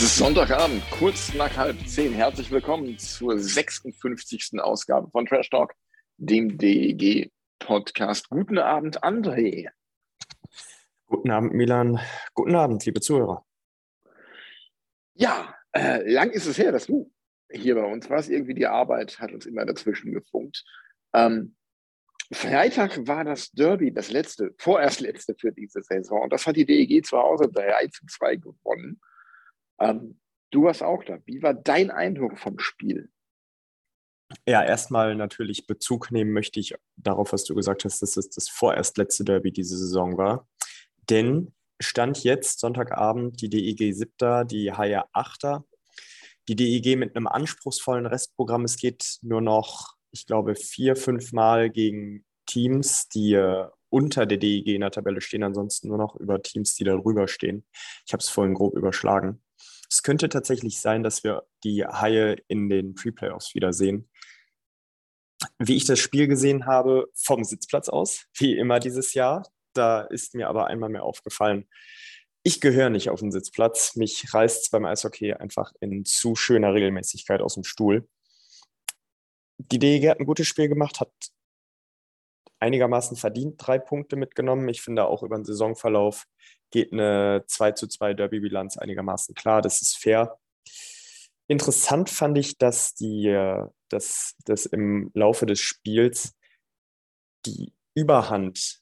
Es ist Sonntagabend, kurz nach halb zehn. Herzlich willkommen zur 56. Ausgabe von Trash Talk, dem DEG-Podcast. Guten Abend, André. Guten Abend, Milan. Guten Abend, liebe Zuhörer. Ja, äh, lang ist es her, dass du hier bei uns warst. Irgendwie die Arbeit hat uns immer dazwischen gefunkt. Ähm, Freitag war das Derby, das letzte, vorerst letzte für diese Saison. Und das hat die DEG zu Hause 3 zu 2 gewonnen. Ähm, du warst auch da. Wie war dein Eindruck vom Spiel? Ja, erstmal natürlich Bezug nehmen möchte ich darauf, was du gesagt hast, dass es das vorerst letzte Derby diese Saison war. Denn stand jetzt Sonntagabend die DEG siebter, die Haie achter. Die DEG mit einem anspruchsvollen Restprogramm. Es geht nur noch, ich glaube, vier, fünf Mal gegen Teams, die äh, unter der DEG in der Tabelle stehen, ansonsten nur noch über Teams, die darüber stehen. Ich habe es vorhin grob überschlagen. Es könnte tatsächlich sein, dass wir die Haie in den Pre-Playoffs wiedersehen. Wie ich das Spiel gesehen habe, vom Sitzplatz aus, wie immer dieses Jahr, da ist mir aber einmal mehr aufgefallen, ich gehöre nicht auf den Sitzplatz. Mich reißt es beim Eishockey einfach in zu schöner Regelmäßigkeit aus dem Stuhl. Die DEG hat ein gutes Spiel gemacht, hat einigermaßen verdient drei Punkte mitgenommen. Ich finde auch über den Saisonverlauf geht eine 2 zu 2 Derby-Bilanz einigermaßen klar. Das ist fair. Interessant fand ich, dass, die, äh, dass, dass im Laufe des Spiels die Überhand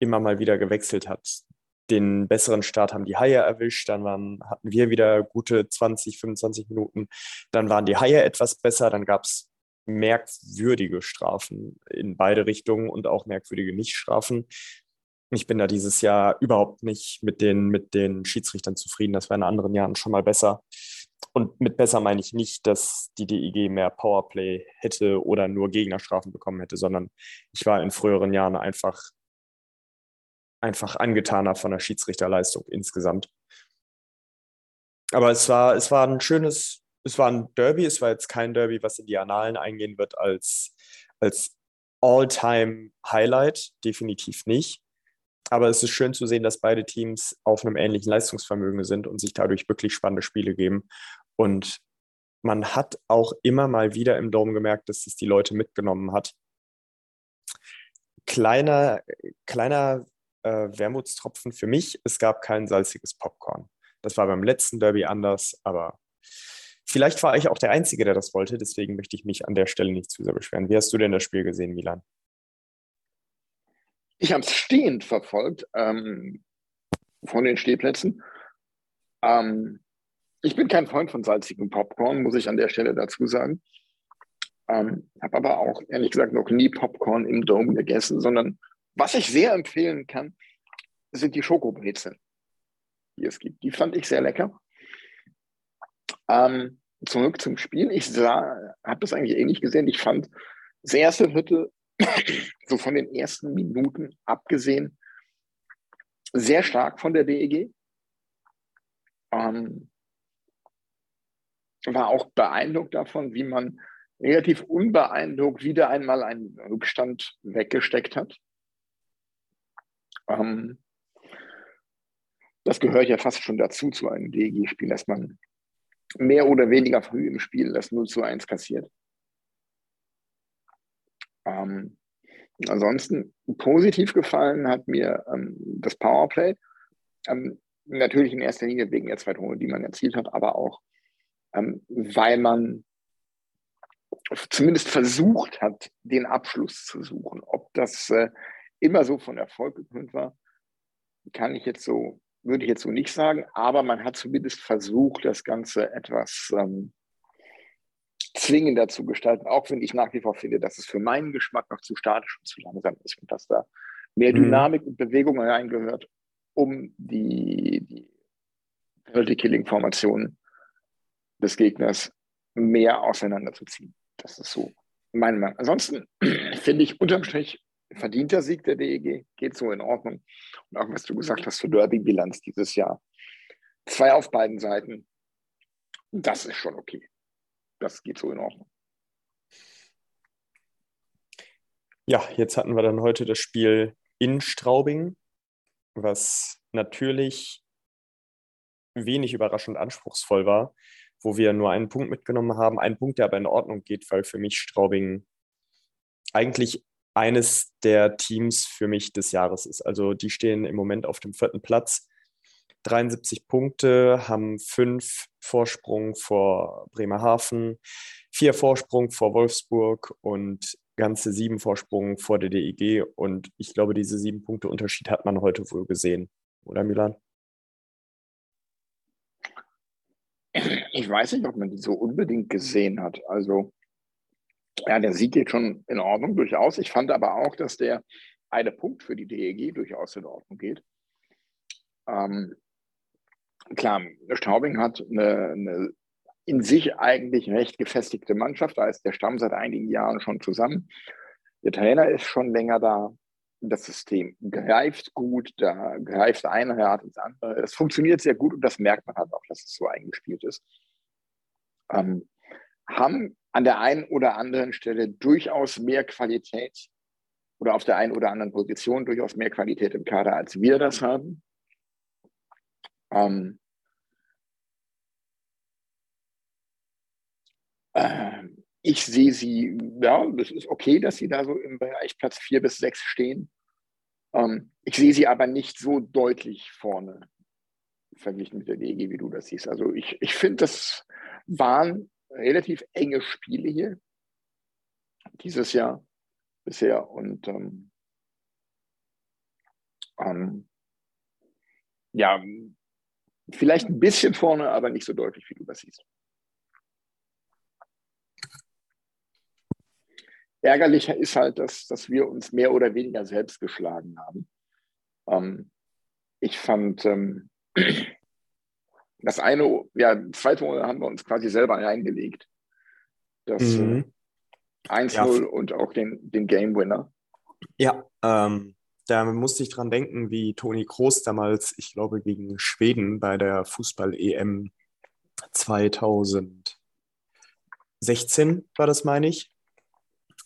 immer mal wieder gewechselt hat. Den besseren Start haben die Haie erwischt, dann waren, hatten wir wieder gute 20, 25 Minuten. Dann waren die Haie etwas besser, dann gab es merkwürdige Strafen in beide Richtungen und auch merkwürdige Nichtstrafen. Ich bin da dieses Jahr überhaupt nicht mit den, mit den Schiedsrichtern zufrieden. Das war in anderen Jahren schon mal besser. Und mit besser meine ich nicht, dass die DIG mehr Powerplay hätte oder nur Gegnerstrafen bekommen hätte, sondern ich war in früheren Jahren einfach, einfach angetaner von der Schiedsrichterleistung insgesamt. Aber es war, es war ein schönes, es war ein Derby, es war jetzt kein Derby, was in die Annalen eingehen wird als, als All-Time-Highlight, definitiv nicht. Aber es ist schön zu sehen, dass beide Teams auf einem ähnlichen Leistungsvermögen sind und sich dadurch wirklich spannende Spiele geben. Und man hat auch immer mal wieder im Dom gemerkt, dass es die Leute mitgenommen hat. Kleiner, kleiner äh, Wermutstropfen für mich, es gab kein salziges Popcorn. Das war beim letzten Derby anders, aber vielleicht war ich auch der Einzige, der das wollte. Deswegen möchte ich mich an der Stelle nicht zu sehr beschweren. Wie hast du denn das Spiel gesehen, Milan? Ich habe es stehend verfolgt ähm, von den Stehplätzen. Ähm, ich bin kein Freund von salzigem Popcorn, muss ich an der Stelle dazu sagen. Ähm, habe aber auch ehrlich gesagt noch nie Popcorn im Dome gegessen, sondern was ich sehr empfehlen kann, sind die Schokobrezeln, die es gibt. Die fand ich sehr lecker. Ähm, zurück zum Spiel. Ich habe das eigentlich ähnlich gesehen. Ich fand das erste Viertel so von den ersten Minuten abgesehen, sehr stark von der DEG. Ähm, war auch beeindruckt davon, wie man relativ unbeeindruckt wieder einmal einen Rückstand weggesteckt hat. Ähm, das gehört ja fast schon dazu zu einem DEG-Spiel, dass man mehr oder weniger früh im Spiel das 0 zu 1 kassiert. Ähm, ansonsten positiv gefallen hat mir ähm, das Powerplay. Ähm, natürlich in erster Linie wegen der zwei Tore, die man erzielt hat, aber auch, ähm, weil man zumindest versucht hat, den Abschluss zu suchen. Ob das äh, immer so von Erfolg gekrönt war, kann ich jetzt so, würde ich jetzt so nicht sagen, aber man hat zumindest versucht, das Ganze etwas ähm, zwingender zu gestalten, auch wenn ich nach wie vor finde, dass es für meinen Geschmack noch zu statisch und zu langsam ist und dass da mehr mhm. Dynamik und Bewegung reingehört, um die, die Penalty-Killing-Formationen des Gegners mehr auseinanderzuziehen. Das ist so meine Meinung. Ansonsten finde ich unterm Strich verdienter Sieg der DEG, geht so in Ordnung. Und auch was du gesagt hast zur Derby-Bilanz dieses Jahr. Zwei auf beiden Seiten, das ist schon okay. Das geht so in Ordnung. Ja, jetzt hatten wir dann heute das Spiel in Straubing, was natürlich wenig überraschend anspruchsvoll war, wo wir nur einen Punkt mitgenommen haben. Ein Punkt, der aber in Ordnung geht, weil für mich Straubing eigentlich eines der Teams für mich des Jahres ist. Also die stehen im Moment auf dem vierten Platz. 73 Punkte, haben fünf Vorsprung vor Bremerhaven, vier Vorsprung vor Wolfsburg und ganze sieben Vorsprung vor der DEG. Und ich glaube, diese sieben Punkte Unterschied hat man heute wohl gesehen. Oder Milan? Ich weiß nicht, ob man die so unbedingt gesehen hat. Also, ja, der Sieg geht schon in Ordnung, durchaus. Ich fand aber auch, dass der eine Punkt für die DEG durchaus in Ordnung geht. Ähm, klar, Straubing hat eine, eine, in sich eigentlich recht gefestigte Mannschaft. Da ist der Stamm seit einigen Jahren schon zusammen. Der Trainer ist schon länger da. Das System greift gut, da greift eine Rat ins andere. Es funktioniert sehr gut und das merkt man halt auch, dass es so eingespielt ist. Ähm, haben an der einen oder anderen Stelle durchaus mehr Qualität oder auf der einen oder anderen Position durchaus mehr Qualität im Kader, als wir das haben. Ähm, ich sehe sie, ja, das ist okay, dass sie da so im Bereich Platz 4 bis 6 stehen. Ähm, ich sehe sie aber nicht so deutlich vorne verglichen mit der DG, wie du das siehst. Also ich, ich finde, das waren relativ enge Spiele hier dieses Jahr bisher und ähm, ähm, ja, vielleicht ein bisschen vorne, aber nicht so deutlich, wie du das siehst. Ärgerlicher ist halt, dass, dass wir uns mehr oder weniger selbst geschlagen haben. Ähm, ich fand ähm, das eine, ja, zwei Tore haben wir uns quasi selber reingelegt. Das mhm. äh, 1-0 ja. und auch den, den Game Winner. Ja, ähm, da musste ich dran denken, wie Toni Kroos damals, ich glaube, gegen Schweden bei der Fußball-EM 2016 war das, meine ich,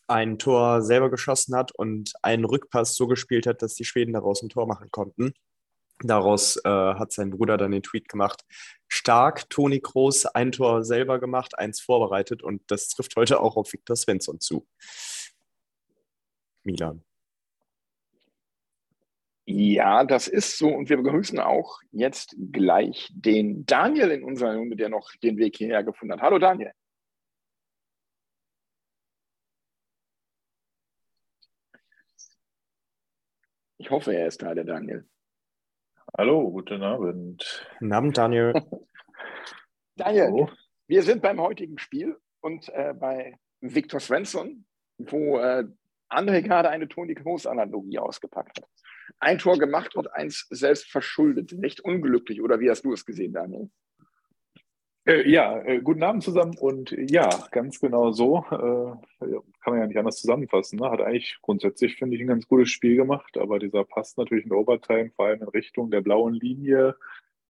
ein Tor selber geschossen hat und einen Rückpass so gespielt hat, dass die Schweden daraus ein Tor machen konnten. Daraus äh, hat sein Bruder dann den Tweet gemacht. Stark, Toni Kroos, ein Tor selber gemacht, eins vorbereitet und das trifft heute auch auf Viktor Svensson zu. Milan. Ja, das ist so. Und wir begrüßen auch jetzt gleich den Daniel in unserer Runde, der noch den Weg hierher gefunden hat. Hallo Daniel. Ich hoffe, er ist da, der Daniel. Hallo, guten Abend. Guten Abend, Daniel. Daniel, Hallo. wir sind beim heutigen Spiel und äh, bei Viktor Svensson, wo äh, André gerade eine Toni Kroos-Analogie ausgepackt hat. Ein Tor gemacht und eins selbst verschuldet. Nicht unglücklich, oder wie hast du es gesehen, Daniel? Äh, ja, äh, guten Abend zusammen und äh, ja, ganz genau so. Äh, kann man ja nicht anders zusammenfassen. Ne? Hat eigentlich grundsätzlich, finde ich, ein ganz gutes Spiel gemacht, aber dieser Pass natürlich in der Overtime, vor allem in Richtung der blauen Linie,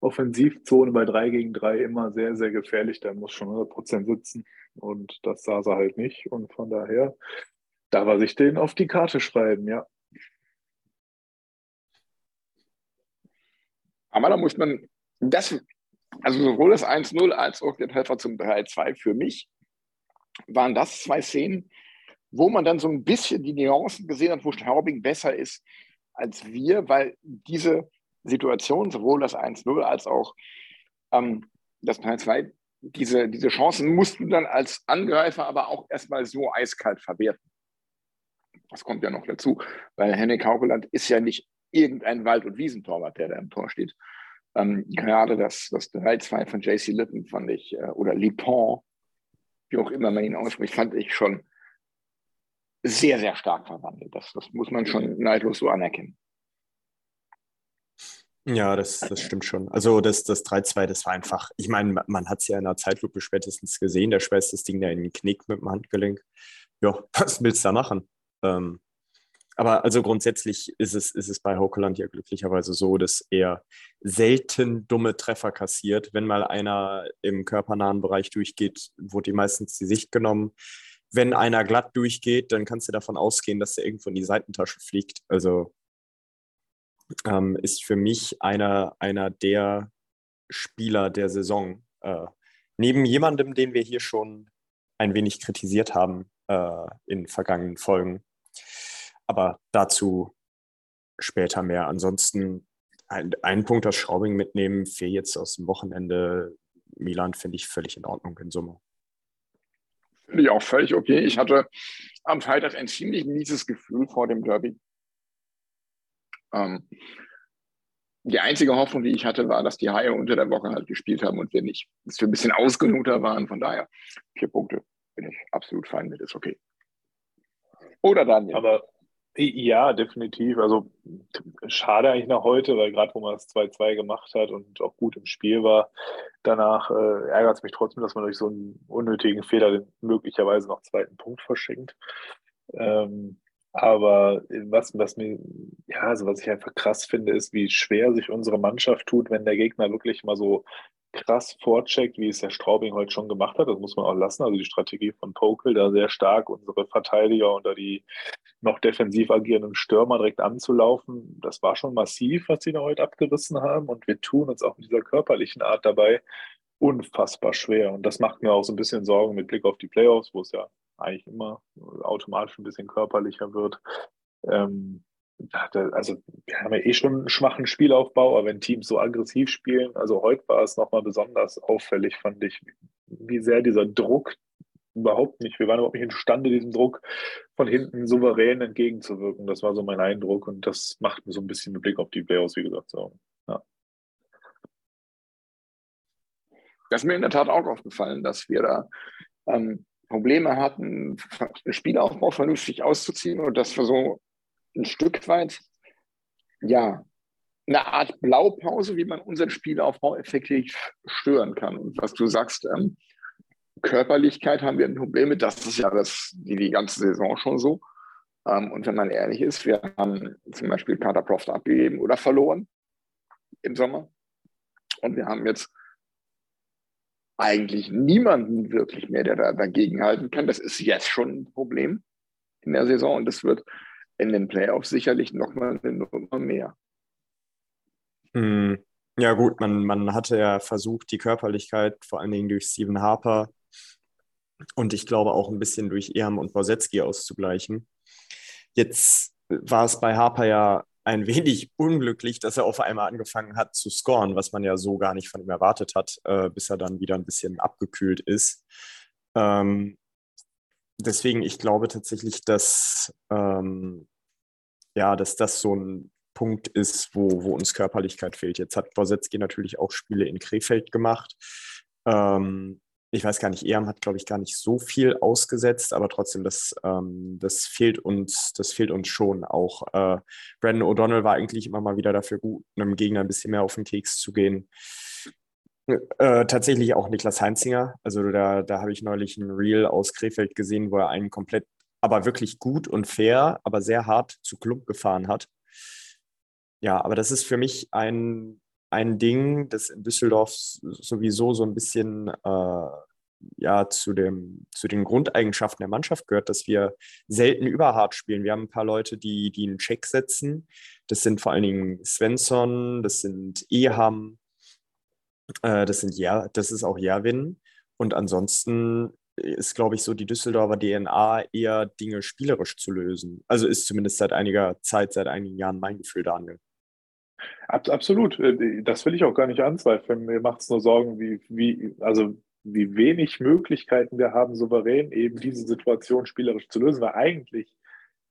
Offensivzone bei 3 gegen 3 immer sehr, sehr gefährlich. Da muss schon 100% sitzen und das sah sie halt nicht und von daher darf er sich den auf die Karte schreiben, ja. Aber da muss man, das also sowohl das 1-0 als auch der Treffer zum 3-2 für mich waren das zwei Szenen, wo man dann so ein bisschen die Nuancen gesehen hat, wo Straubing besser ist als wir, weil diese Situation, sowohl das 1-0 als auch ähm, das 3-2, diese, diese Chancen musst du dann als Angreifer aber auch erstmal so eiskalt verwerten. Das kommt ja noch dazu, weil Henning Haukeland ist ja nicht irgendein Wald- und Wiesentorwart, der da im Tor steht, ähm, gerade das, das 3-2 von JC Litton fand ich, äh, oder Lipon, wie auch immer man ihn ausspricht, fand ich schon sehr, sehr stark verwandelt. Das, das muss man schon neidlos so anerkennen. Ja, das, das stimmt schon. Also das, das 3-2, das war einfach, ich meine, man hat es ja in der Zeitlupe spätestens gesehen, der schweißt das Ding da in den Knick mit dem Handgelenk. Ja, was willst du da machen? Ähm, aber also grundsätzlich ist es, ist es bei Hokeland ja glücklicherweise so, dass er selten dumme Treffer kassiert. Wenn mal einer im körpernahen Bereich durchgeht, wurde ihm meistens die Sicht genommen. Wenn einer glatt durchgeht, dann kannst du davon ausgehen, dass er irgendwo in die Seitentasche fliegt. Also ähm, ist für mich einer, einer der Spieler der Saison. Äh, neben jemandem, den wir hier schon ein wenig kritisiert haben äh, in vergangenen Folgen. Aber dazu später mehr. Ansonsten ein, einen Punkt aus Schraubing mitnehmen, für jetzt aus dem Wochenende Milan finde ich völlig in Ordnung in Summe. Finde ich auch völlig okay. Ich hatte am Freitag ein ziemlich mieses Gefühl vor dem Derby. Ähm, die einzige Hoffnung, die ich hatte, war, dass die Haie unter der Woche halt gespielt haben und wir nicht. Dass wir ein bisschen ausgenuter waren. Von daher, vier Punkte bin ich absolut fein mit, ist okay. Oder Daniel? Aber ja, definitiv. Also schade eigentlich nach heute, weil gerade wo man das 2-2 gemacht hat und auch gut im Spiel war, danach äh, ärgert es mich trotzdem, dass man durch so einen unnötigen Fehler möglicherweise noch zweiten Punkt verschenkt. Ähm, aber was, was mir, ja, also was ich einfach krass finde, ist, wie schwer sich unsere Mannschaft tut, wenn der Gegner wirklich mal so krass vorcheckt, wie es der Straubing heute schon gemacht hat. Das muss man auch lassen. Also die Strategie von Pokel, da sehr stark unsere Verteidiger unter die noch defensiv agierenden Stürmer direkt anzulaufen, das war schon massiv, was sie da heute abgerissen haben. Und wir tun uns auch mit dieser körperlichen Art dabei unfassbar schwer. Und das macht mir auch so ein bisschen Sorgen mit Blick auf die Playoffs, wo es ja eigentlich immer automatisch ein bisschen körperlicher wird. Ähm, also wir haben ja eh schon einen schwachen Spielaufbau, aber wenn Teams so aggressiv spielen, also heute war es nochmal besonders auffällig, fand ich, wie sehr dieser Druck überhaupt nicht, wir waren überhaupt nicht imstande, diesem Druck von hinten souverän entgegenzuwirken. Das war so mein Eindruck und das macht mir so ein bisschen mit Blick auf die Playoffs, wie gesagt, so. Ja. Das ist mir in der Tat auch aufgefallen, dass wir da ähm, Probleme hatten, Spielaufbau vernünftig auszuziehen und dass wir so ein Stück weit, ja, eine Art Blaupause, wie man unseren Spielaufbau effektiv stören kann. Und was du sagst, ähm, Körperlichkeit haben wir ein Problem mit, das ist ja das, die, die ganze Saison schon so. Ähm, und wenn man ehrlich ist, wir haben zum Beispiel Carter Proft abgegeben oder verloren im Sommer. Und wir haben jetzt eigentlich niemanden wirklich mehr, der da dagegen halten kann. Das ist jetzt schon ein Problem in der Saison und das wird in den Playoffs sicherlich nochmal eine Nummer mehr. Hm. Ja, gut, man, man hatte ja versucht, die Körperlichkeit vor allen Dingen durch Stephen Harper und ich glaube auch ein bisschen durch Erm und Borsetski auszugleichen. Jetzt war es bei Harper ja ein wenig unglücklich, dass er auf einmal angefangen hat zu scoren, was man ja so gar nicht von ihm erwartet hat, äh, bis er dann wieder ein bisschen abgekühlt ist. Ähm, deswegen, ich glaube tatsächlich, dass, ähm, ja, dass das so ein Punkt ist, wo, wo uns Körperlichkeit fehlt. Jetzt hat Borsetski natürlich auch Spiele in Krefeld gemacht. Ähm, ich weiß gar nicht, Eam hat, glaube ich, gar nicht so viel ausgesetzt, aber trotzdem, das, ähm, das fehlt uns, das fehlt uns schon auch. Äh, Brandon O'Donnell war eigentlich immer mal wieder dafür gut, einem Gegner ein bisschen mehr auf den Keks zu gehen. Äh, tatsächlich auch Niklas Heinzinger. Also da, da habe ich neulich ein Reel aus Krefeld gesehen, wo er einen komplett, aber wirklich gut und fair, aber sehr hart zu Klump gefahren hat. Ja, aber das ist für mich ein ein Ding, das in Düsseldorf sowieso so ein bisschen äh, ja, zu, dem, zu den Grundeigenschaften der Mannschaft gehört, dass wir selten überhart spielen. Wir haben ein paar Leute, die, die einen Check setzen. Das sind vor allen Dingen Svensson, das sind Eham, äh, das, sind ja, das ist auch Jerwin. Und ansonsten ist, glaube ich, so die Düsseldorfer DNA eher Dinge spielerisch zu lösen. Also ist zumindest seit einiger Zeit, seit einigen Jahren mein Gefühl, Daniel. Absolut. Äh, das will ich auch gar nicht anzweifeln. Mir macht es nur Sorgen, wie, wie, also wie wenig Möglichkeiten wir haben, souverän eben diese Situation spielerisch zu lösen. Weil eigentlich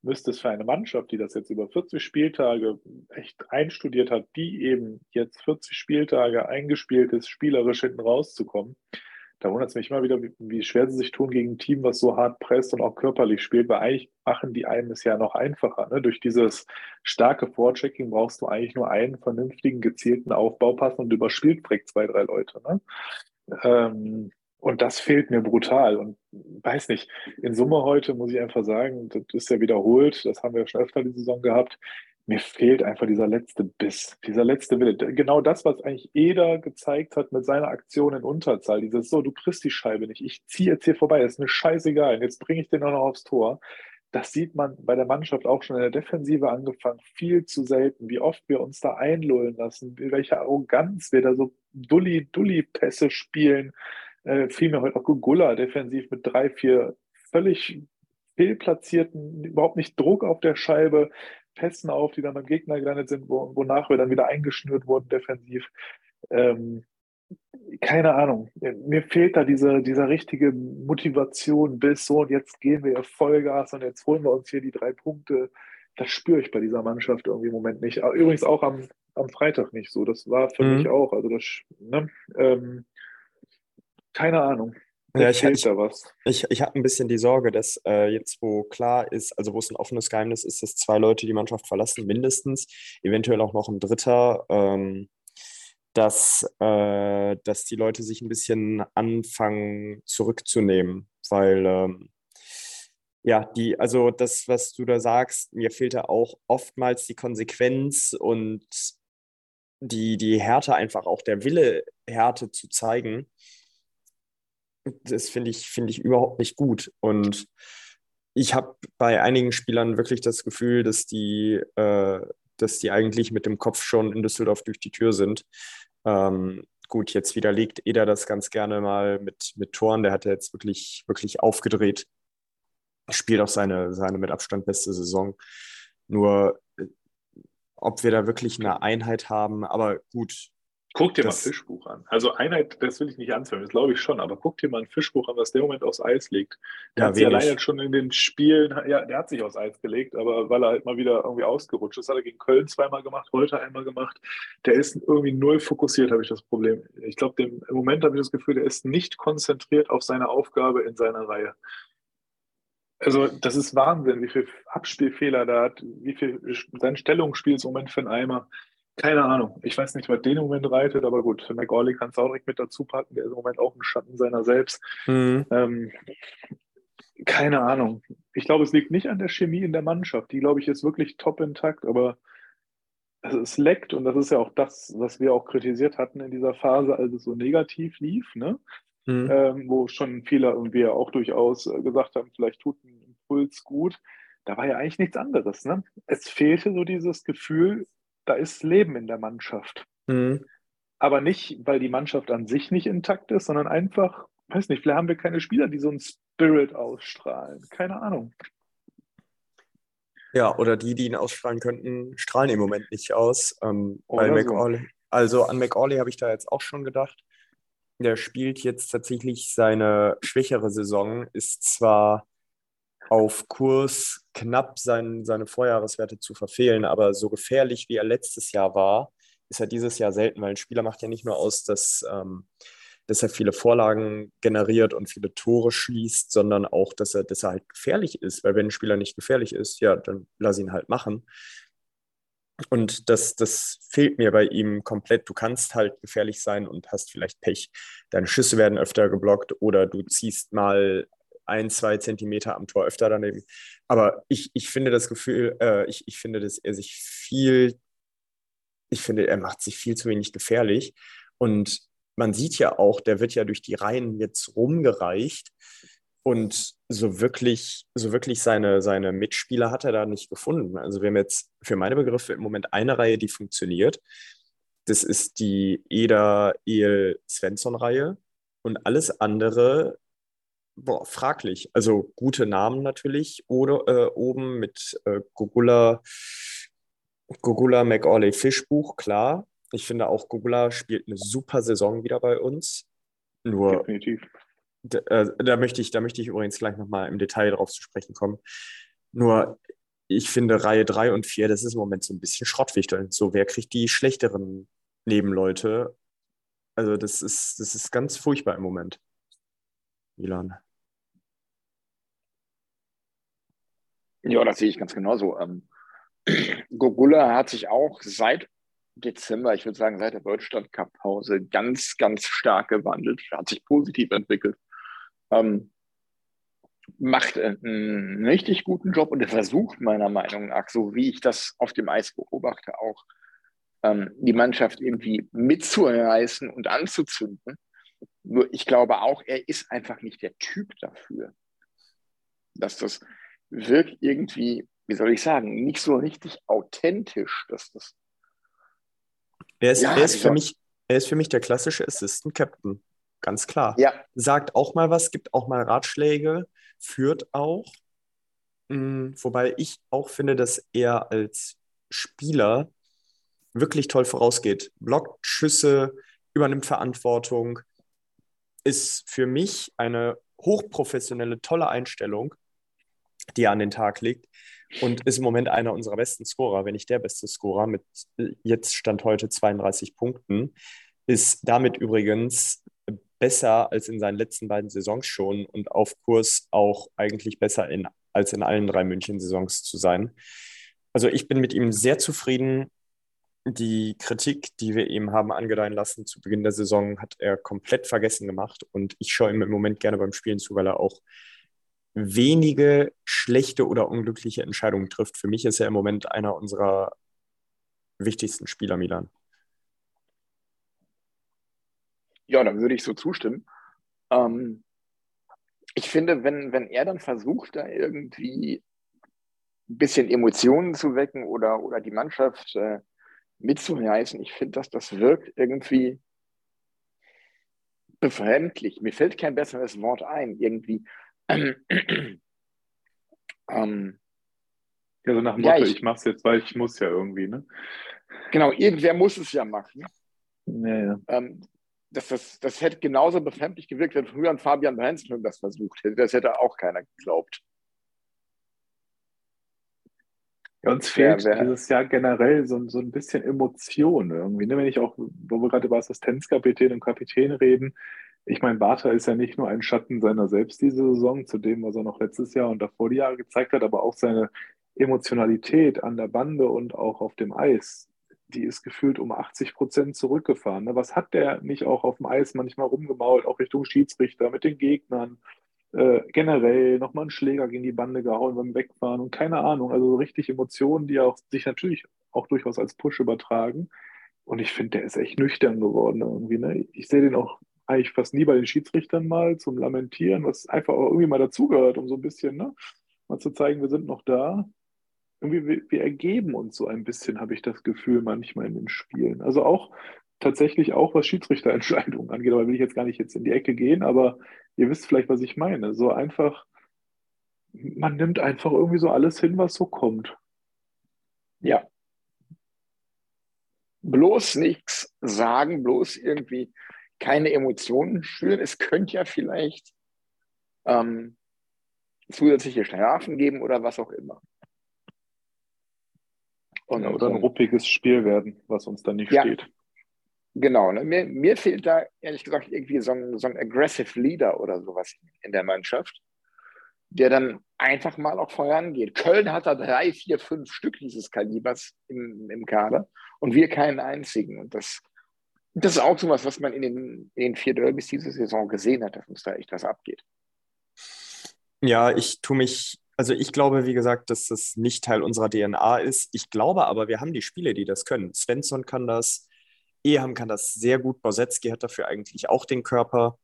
müsste es für eine Mannschaft, die das jetzt über 40 Spieltage echt einstudiert hat, die eben jetzt 40 Spieltage eingespielt ist, spielerisch hinten rauszukommen, da wundert es mich immer wieder, wie, schwer sie sich tun gegen ein Team, was so hart presst und auch körperlich spielt, weil eigentlich machen die einem es ja noch einfacher. Ne? Durch dieses starke Vorchecking brauchst du eigentlich nur einen vernünftigen, gezielten Aufbaupass und überspielt direkt zwei, drei Leute. Ne? Ähm, und das fehlt mir brutal. Und weiß nicht, in Summe heute muss ich einfach sagen, das ist ja wiederholt, das haben wir schon öfter die Saison gehabt mir fehlt einfach dieser letzte Biss, dieser letzte Wille. Genau das, was eigentlich Eder gezeigt hat mit seiner Aktion in Unterzahl. Dieses so, du kriegst die Scheibe nicht, ich ziehe jetzt hier vorbei, das ist mir scheißegal, jetzt bringe ich den auch noch aufs Tor. Das sieht man bei der Mannschaft auch schon in der Defensive angefangen, viel zu selten, wie oft wir uns da einlullen lassen, welche Arroganz wir da so Dulli-Dulli-Pässe spielen. Äh, fiel mir heute auch Gugulla defensiv mit drei, vier völlig fehlplatzierten, überhaupt nicht Druck auf der Scheibe, Pässen auf, die dann beim Gegner gelandet sind, wo, wonach wir dann wieder eingeschnürt wurden defensiv. Ähm, keine Ahnung. Mir fehlt da diese, dieser richtige Motivation bis so und jetzt gehen wir Vollgas und jetzt holen wir uns hier die drei Punkte. Das spüre ich bei dieser Mannschaft irgendwie im Moment nicht. Übrigens auch am, am Freitag nicht so. Das war für mhm. mich auch. Also das, ne, ähm, keine Ahnung. Ja, ich, ich, ich, ich habe ein bisschen die Sorge, dass äh, jetzt, wo klar ist, also wo es ein offenes Geheimnis ist, dass zwei Leute die Mannschaft verlassen, mindestens, eventuell auch noch ein dritter, ähm, dass, äh, dass die Leute sich ein bisschen anfangen zurückzunehmen, weil ähm, ja, die, also das, was du da sagst, mir fehlt da auch oftmals die Konsequenz und die, die Härte, einfach auch der Wille, Härte zu zeigen das finde ich, find ich überhaupt nicht gut. Und ich habe bei einigen Spielern wirklich das Gefühl, dass die, äh, dass die eigentlich mit dem Kopf schon in Düsseldorf durch die Tür sind. Ähm, gut, jetzt widerlegt Eder das ganz gerne mal mit, mit Toren. Der hat ja jetzt wirklich, wirklich aufgedreht. Spielt auch seine, seine mit Abstand beste Saison. Nur, äh, ob wir da wirklich eine Einheit haben, aber gut, Guck dir das, mal Fischbuch an. Also Einheit, das will ich nicht anzweifeln, das glaube ich schon, aber guck dir mal ein Fischbuch an, was der Moment aufs Eis legt. Der ja, hat sich alleine schon in den Spielen, ja, der hat sich aufs Eis gelegt, aber weil er halt mal wieder irgendwie ausgerutscht ist. Hat er gegen Köln zweimal gemacht, heute einmal gemacht. Der ist irgendwie null fokussiert, habe ich das Problem. Ich glaube, im Moment habe ich das Gefühl, der ist nicht konzentriert auf seine Aufgabe in seiner Reihe. Also, das ist Wahnsinn, wie viel Abspielfehler da hat, wie viel sein Stellungsspiel ist im Moment für einen Eimer. Keine Ahnung. Ich weiß nicht, was den im Moment reitet, aber gut, für McAuley kannst du auch direkt mit dazu packen. Der ist im Moment auch ein Schatten seiner selbst. Mhm. Ähm, keine Ahnung. Ich glaube, es liegt nicht an der Chemie in der Mannschaft. Die, glaube ich, ist wirklich top intakt, aber es leckt und das ist ja auch das, was wir auch kritisiert hatten in dieser Phase, als es so negativ lief, ne? Mhm. Ähm, wo schon viele und wir auch durchaus äh, gesagt haben, vielleicht tut ein Impuls gut. Da war ja eigentlich nichts anderes. Ne? Es fehlte so dieses Gefühl, da ist Leben in der Mannschaft. Mhm. Aber nicht, weil die Mannschaft an sich nicht intakt ist, sondern einfach, weiß nicht, vielleicht haben wir keine Spieler, die so einen Spirit ausstrahlen. Keine Ahnung. Ja, oder die, die ihn ausstrahlen könnten, strahlen im Moment nicht aus. Ähm, bei so. Also an McAuley habe ich da jetzt auch schon gedacht. Der spielt jetzt tatsächlich seine schwächere Saison, ist zwar auf Kurs, knapp sein, seine Vorjahreswerte zu verfehlen, aber so gefährlich wie er letztes Jahr war, ist er dieses Jahr selten, weil ein Spieler macht ja nicht nur aus, dass, ähm, dass er viele Vorlagen generiert und viele Tore schließt, sondern auch, dass er, dass er halt gefährlich ist, weil wenn ein Spieler nicht gefährlich ist, ja, dann lass ihn halt machen. Und das, das fehlt mir bei ihm komplett. Du kannst halt gefährlich sein und hast vielleicht Pech. Deine Schüsse werden öfter geblockt oder du ziehst mal ein, zwei Zentimeter am Tor öfter daneben. Aber ich, ich finde das Gefühl, äh, ich, ich finde, dass er sich viel, ich finde, er macht sich viel zu wenig gefährlich. Und man sieht ja auch, der wird ja durch die Reihen jetzt rumgereicht. Und so wirklich, so wirklich seine, seine Mitspieler hat er da nicht gefunden. Also wir haben jetzt für meine Begriffe im Moment eine Reihe, die funktioniert. Das ist die Eder-El-Svensson-Reihe. Und alles andere boah, fraglich. Also gute Namen natürlich oder äh, oben mit äh, Gugula, Gugula McAuley Fischbuch, klar. Ich finde auch Gugula spielt eine super Saison wieder bei uns. Nur Definitiv. Äh, da möchte ich, da möchte ich übrigens gleich nochmal im Detail drauf zu sprechen kommen. Nur ich finde Reihe 3 und 4, das ist im Moment so ein bisschen Schrottwichteln. So, wer kriegt die schlechteren Nebenleute? Also, das ist, das ist ganz furchtbar im Moment. Milan. Ja, das sehe ich ganz genauso. Ähm, Gogula hat sich auch seit Dezember, ich würde sagen seit der Deutschland Cup Pause, ganz, ganz stark gewandelt, hat sich positiv entwickelt. Ähm, macht einen richtig guten Job und er versucht meiner Meinung nach, so wie ich das auf dem Eis beobachte, auch ähm, die Mannschaft irgendwie mitzureißen und anzuzünden. Nur ich glaube auch, er ist einfach nicht der Typ dafür. Dass das wirkt irgendwie, wie soll ich sagen, nicht so richtig authentisch, dass das. Er ist, ja, er ist, für, mich, er ist für mich der klassische Assistant Captain. Ganz klar. Ja. Sagt auch mal was, gibt auch mal Ratschläge, führt auch. Mhm, wobei ich auch finde, dass er als Spieler wirklich toll vorausgeht. Blockt Schüsse, übernimmt Verantwortung, ist für mich eine hochprofessionelle, tolle Einstellung, die er an den Tag legt und ist im Moment einer unserer besten Scorer, wenn nicht der beste Scorer mit jetzt Stand heute 32 Punkten, ist damit übrigens besser als in seinen letzten beiden Saisons schon und auf Kurs auch eigentlich besser in, als in allen drei München-Saisons zu sein. Also ich bin mit ihm sehr zufrieden die Kritik, die wir ihm haben angedeihen lassen zu Beginn der Saison, hat er komplett vergessen gemacht. Und ich schaue ihm im Moment gerne beim Spielen zu, weil er auch wenige schlechte oder unglückliche Entscheidungen trifft. Für mich ist er im Moment einer unserer wichtigsten Spieler, Milan. Ja, dann würde ich so zustimmen. Ähm, ich finde, wenn, wenn er dann versucht, da irgendwie ein bisschen Emotionen zu wecken oder, oder die Mannschaft äh, mitzureißen. Ich finde, dass das wirkt irgendwie befremdlich. Mir fällt kein besseres Wort ein. Irgendwie. Ähm, ähm, ja, so nach dem ja, Motto, ich, ich mache es jetzt, weil ich muss ja irgendwie, ne? Genau, irgendwer muss es ja machen. Ja, ja. Ähm, das, das, das hätte genauso befremdlich gewirkt, wenn früher ein Fabian Brenzmann das versucht hätte. Das hätte auch keiner geglaubt. Ja, uns fehlt wer, dieses Jahr generell so, so ein bisschen Emotion irgendwie. Ne? Wenn ich auch, wo wir gerade über Assistenzkapitän und Kapitän reden, ich meine, Bartha ist ja nicht nur ein Schatten seiner selbst diese Saison, zu dem, was er noch letztes Jahr und davor die Jahre gezeigt hat, aber auch seine Emotionalität an der Bande und auch auf dem Eis, die ist gefühlt um 80 Prozent zurückgefahren. Ne? Was hat der nicht auch auf dem Eis manchmal rumgemault, auch Richtung Schiedsrichter mit den Gegnern? Äh, generell nochmal einen Schläger gegen die Bande gehauen beim Wegfahren und keine Ahnung, also richtig Emotionen, die auch sich natürlich auch durchaus als Push übertragen. Und ich finde, der ist echt nüchtern geworden irgendwie. Ne? Ich sehe den auch eigentlich fast nie bei den Schiedsrichtern mal zum Lamentieren, was einfach auch irgendwie mal dazugehört, um so ein bisschen ne, mal zu zeigen, wir sind noch da. Irgendwie, wir, wir ergeben uns so ein bisschen, habe ich das Gefühl, manchmal in den Spielen. Also auch tatsächlich auch, was Schiedsrichterentscheidungen angeht. Aber will ich jetzt gar nicht jetzt in die Ecke gehen, aber ihr wisst vielleicht, was ich meine. So einfach, man nimmt einfach irgendwie so alles hin, was so kommt. Ja. Bloß nichts sagen, bloß irgendwie keine Emotionen spüren. Es könnte ja vielleicht ähm, zusätzliche Strafen geben oder was auch immer. Und, ja, oder ein ruppiges Spiel werden, was uns dann nicht ja, steht. Genau, ne? mir, mir fehlt da ehrlich gesagt irgendwie so ein, so ein aggressive Leader oder sowas in der Mannschaft, der dann einfach mal auch vorangeht. Köln hat da drei, vier, fünf Stück dieses Kalibers im, im Kader und wir keinen einzigen. Und das, das ist auch so was, was man in den, in den vier Derbys diese Saison gesehen hat, dass uns da echt was abgeht. Ja, ich tue mich, also ich glaube, wie gesagt, dass das nicht Teil unserer DNA ist. Ich glaube aber, wir haben die Spiele, die das können. Svensson kann das, Eham kann das sehr gut. Bosetski hat dafür eigentlich auch den Körper.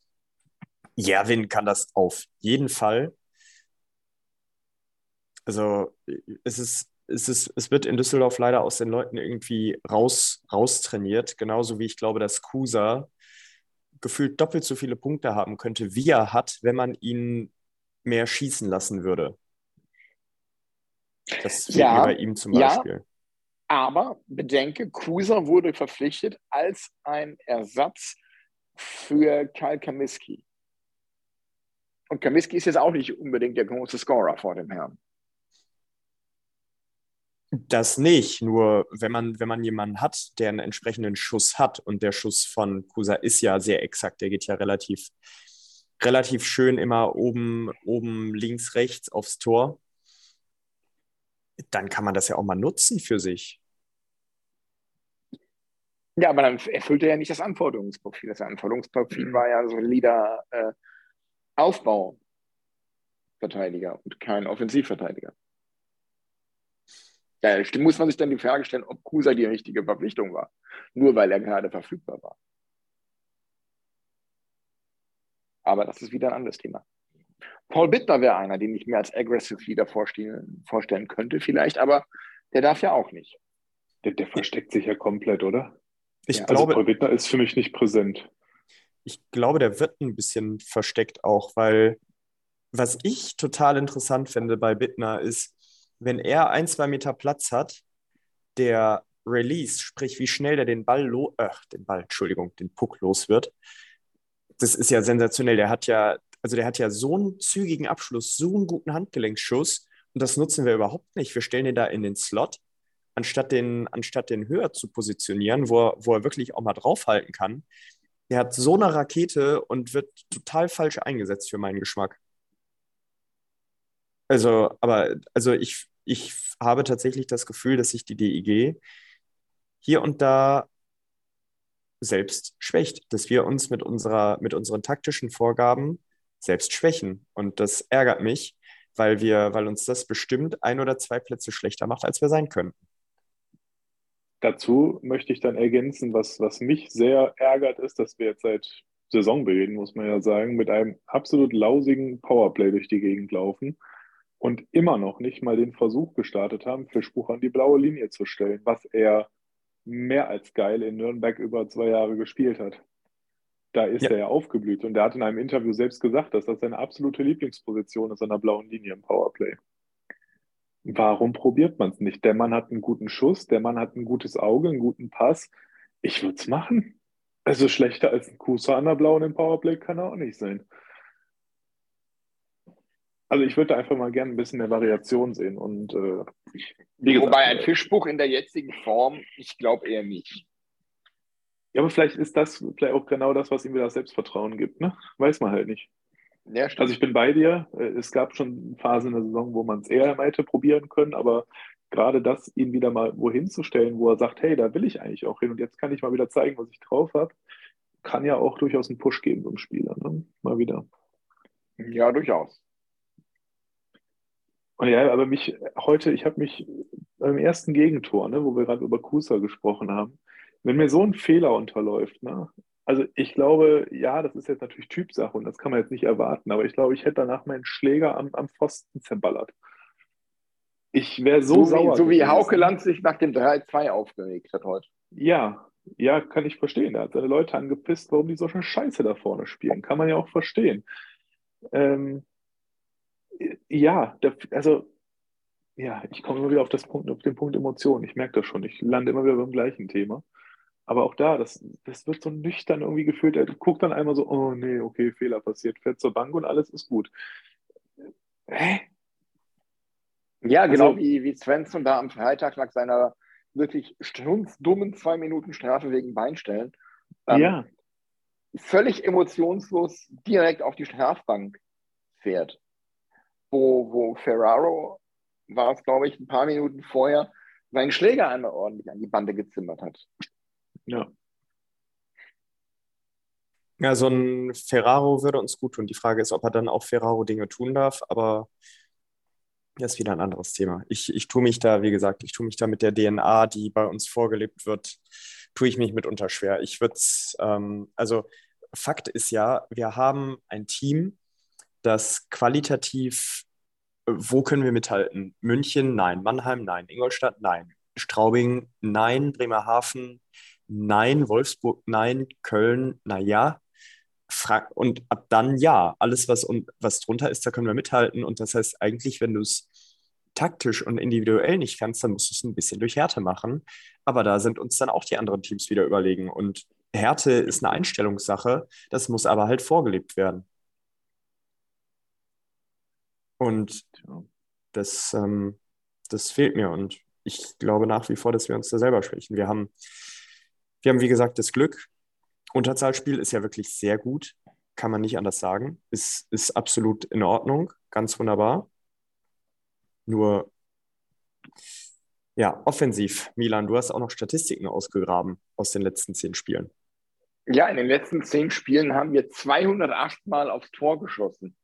Jerwin kann das auf jeden Fall. Also es ist, es ist, es wird in Düsseldorf leider aus den Leuten irgendwie raus, raustrainiert. Genauso wie ich glaube, dass Kusa gefühlt doppelt so viele Punkte haben könnte, wie er hat, wenn man ihn mehr schießen lassen würde. Das ja, bei ihm zum Beispiel. Ja. Aber bedenke, Kusa wurde verpflichtet als ein Ersatz für Kyle Kamiski. Und Kamiski ist jetzt auch nicht unbedingt der große Scorer vor dem Herrn. Das nicht, nur wenn man, wenn man jemanden hat, der einen entsprechenden Schuss hat und der Schuss von Kusa ist ja sehr exakt, der geht ja relativ relativ schön immer oben, oben links, rechts aufs Tor. Dann kann man das ja auch mal nutzen für sich. Ja, aber dann erfüllt er ja nicht das Anforderungsprofil. Das Anforderungsprofil mhm. war ja solider äh, Aufbauverteidiger und kein Offensivverteidiger. Da muss man sich dann die Frage stellen, ob Kusa die richtige Verpflichtung war, nur weil er gerade verfügbar war. Aber das ist wieder ein anderes Thema. Paul Bittner wäre einer, den ich mir als Aggressive Leader vorstellen, vorstellen könnte, vielleicht, aber der darf ja auch nicht. Der, der versteckt sich ja komplett, oder? Ich ja, also glaube, also Paul Bittner ist für mich nicht präsent. Ich glaube, der wird ein bisschen versteckt auch, weil was ich total interessant finde bei Bittner ist, wenn er ein, zwei Meter Platz hat, der Release, sprich wie schnell der den Ball, lo äh, den Ball, Entschuldigung, den Puck los wird, das ist ja sensationell. Der hat ja, also der hat ja so einen zügigen Abschluss, so einen guten Handgelenkschuss und das nutzen wir überhaupt nicht. Wir stellen ihn da in den Slot, anstatt den, anstatt den höher zu positionieren, wo er, wo er wirklich auch mal draufhalten kann. Der hat so eine Rakete und wird total falsch eingesetzt für meinen Geschmack. Also, aber also ich, ich habe tatsächlich das Gefühl, dass sich die DIG hier und da selbst schwächt, dass wir uns mit, unserer, mit unseren taktischen Vorgaben selbst schwächen. Und das ärgert mich, weil, wir, weil uns das bestimmt ein oder zwei Plätze schlechter macht, als wir sein könnten. Dazu möchte ich dann ergänzen, was, was mich sehr ärgert, ist, dass wir jetzt seit Saisonbeginn, muss man ja sagen, mit einem absolut lausigen Powerplay durch die Gegend laufen und immer noch nicht mal den Versuch gestartet haben, Fischbuch an die blaue Linie zu stellen, was er mehr als geil in Nürnberg über zwei Jahre gespielt hat. Da ist ja. er ja aufgeblüht und er hat in einem Interview selbst gesagt, dass das seine absolute Lieblingsposition ist an der blauen Linie im Powerplay. Warum probiert man es nicht? Der Mann hat einen guten Schuss, der Mann hat ein gutes Auge, einen guten Pass. Ich würde es machen. Also schlechter als ein Kusa an der blauen im Powerplay kann er auch nicht sein. Also ich würde einfach mal gerne ein bisschen mehr Variation sehen. Und äh, wie gesagt, Wobei ein Fischbuch in der jetzigen Form, ich glaube eher nicht. Ja, aber vielleicht ist das vielleicht auch genau das, was ihm wieder das Selbstvertrauen gibt. Ne? Weiß man halt nicht. Ja, also ich bin bei dir. Äh, es gab schon Phasen in der Saison, wo man es eher hätte probieren können, aber gerade das, ihn wieder mal wohin zu stellen, wo er sagt, hey, da will ich eigentlich auch hin und jetzt kann ich mal wieder zeigen, was ich drauf habe, kann ja auch durchaus einen Push geben zum Spieler. Ne? Mal wieder. Ja, durchaus. Und ja, aber mich heute, ich habe mich beim ersten Gegentor, ne, wo wir gerade über Kusa gesprochen haben, wenn mir so ein Fehler unterläuft, ne, also ich glaube, ja, das ist jetzt natürlich Typsache und das kann man jetzt nicht erwarten, aber ich glaube, ich hätte danach meinen Schläger am, am Pfosten zerballert. Ich wäre so, so sauer. Wie, so wie Hauke Land sich nach dem 3-2 aufgeregt hat heute. Ja, ja, kann ich verstehen. Er hat seine Leute angepisst, warum die so eine Scheiße da vorne spielen. Kann man ja auch verstehen. Ähm, ja, also ja, ich komme immer wieder auf, das Punkt, auf den Punkt Emotionen. Ich merke das schon. Ich lande immer wieder beim gleichen Thema. Aber auch da, das, das wird so nüchtern irgendwie gefühlt. Er guckt dann einmal so, oh nee, okay, Fehler passiert, fährt zur Bank und alles ist gut. Hä? Ja, genau also, wie, wie Svensson da am Freitag nach seiner wirklich strunzdummen zwei Minuten Strafe wegen Beinstellen. Ähm, ja. Völlig emotionslos direkt auf die Strafbank fährt wo, wo Ferraro war es, glaube ich, ein paar Minuten vorher, seinen Schläger einmal ordentlich an die Bande gezimmert hat. Ja. Ja, so ein Ferraro würde uns gut tun. Die Frage ist, ob er dann auch Ferraro-Dinge tun darf, aber das ist wieder ein anderes Thema. Ich, ich tue mich da, wie gesagt, ich tue mich da mit der DNA, die bei uns vorgelebt wird, tue ich mich mitunter schwer. Ich würde es, ähm, also Fakt ist ja, wir haben ein Team, das qualitativ, äh, wo können wir mithalten? München, nein. Mannheim, nein. Ingolstadt, nein. Straubing, nein. Bremerhaven, nein. Wolfsburg, nein. Köln, naja. Und ab dann ja. Alles, was, und, was drunter ist, da können wir mithalten. Und das heißt eigentlich, wenn du es taktisch und individuell nicht kannst, dann musst du es ein bisschen durch Härte machen. Aber da sind uns dann auch die anderen Teams wieder überlegen. Und Härte ist eine Einstellungssache, das muss aber halt vorgelebt werden. Und das, ähm, das fehlt mir. Und ich glaube nach wie vor, dass wir uns da selber schwächen. Wir haben, wir haben, wie gesagt, das Glück. Unterzahlspiel ist ja wirklich sehr gut. kann man nicht anders sagen. Ist, ist absolut in Ordnung, ganz wunderbar. Nur, ja, offensiv. Milan, du hast auch noch Statistiken ausgegraben aus den letzten zehn Spielen. Ja, in den letzten zehn Spielen haben wir 208 Mal aufs Tor geschossen.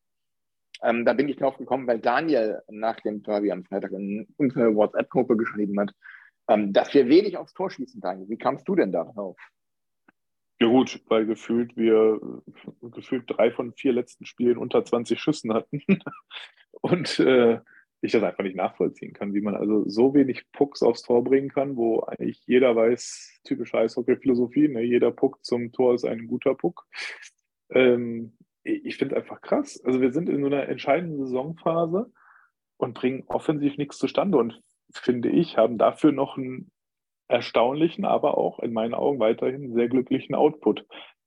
Ähm, da bin ich drauf gekommen, weil Daniel nach dem Derby am Freitag in unsere WhatsApp-Gruppe geschrieben hat, ähm, dass wir wenig aufs Tor schießen, Daniel. Wie kamst du denn darauf? Ja gut, weil gefühlt wir gefühlt drei von vier letzten Spielen unter 20 Schüssen hatten und äh, ich das einfach nicht nachvollziehen kann, wie man also so wenig Pucks aufs Tor bringen kann, wo eigentlich jeder weiß, typische Eishockey-Philosophie, ne? jeder Puck zum Tor ist ein guter Puck. Ähm, ich finde es einfach krass. Also wir sind in so einer entscheidenden Saisonphase und bringen offensiv nichts zustande und finde ich, haben dafür noch einen erstaunlichen, aber auch in meinen Augen weiterhin sehr glücklichen Output.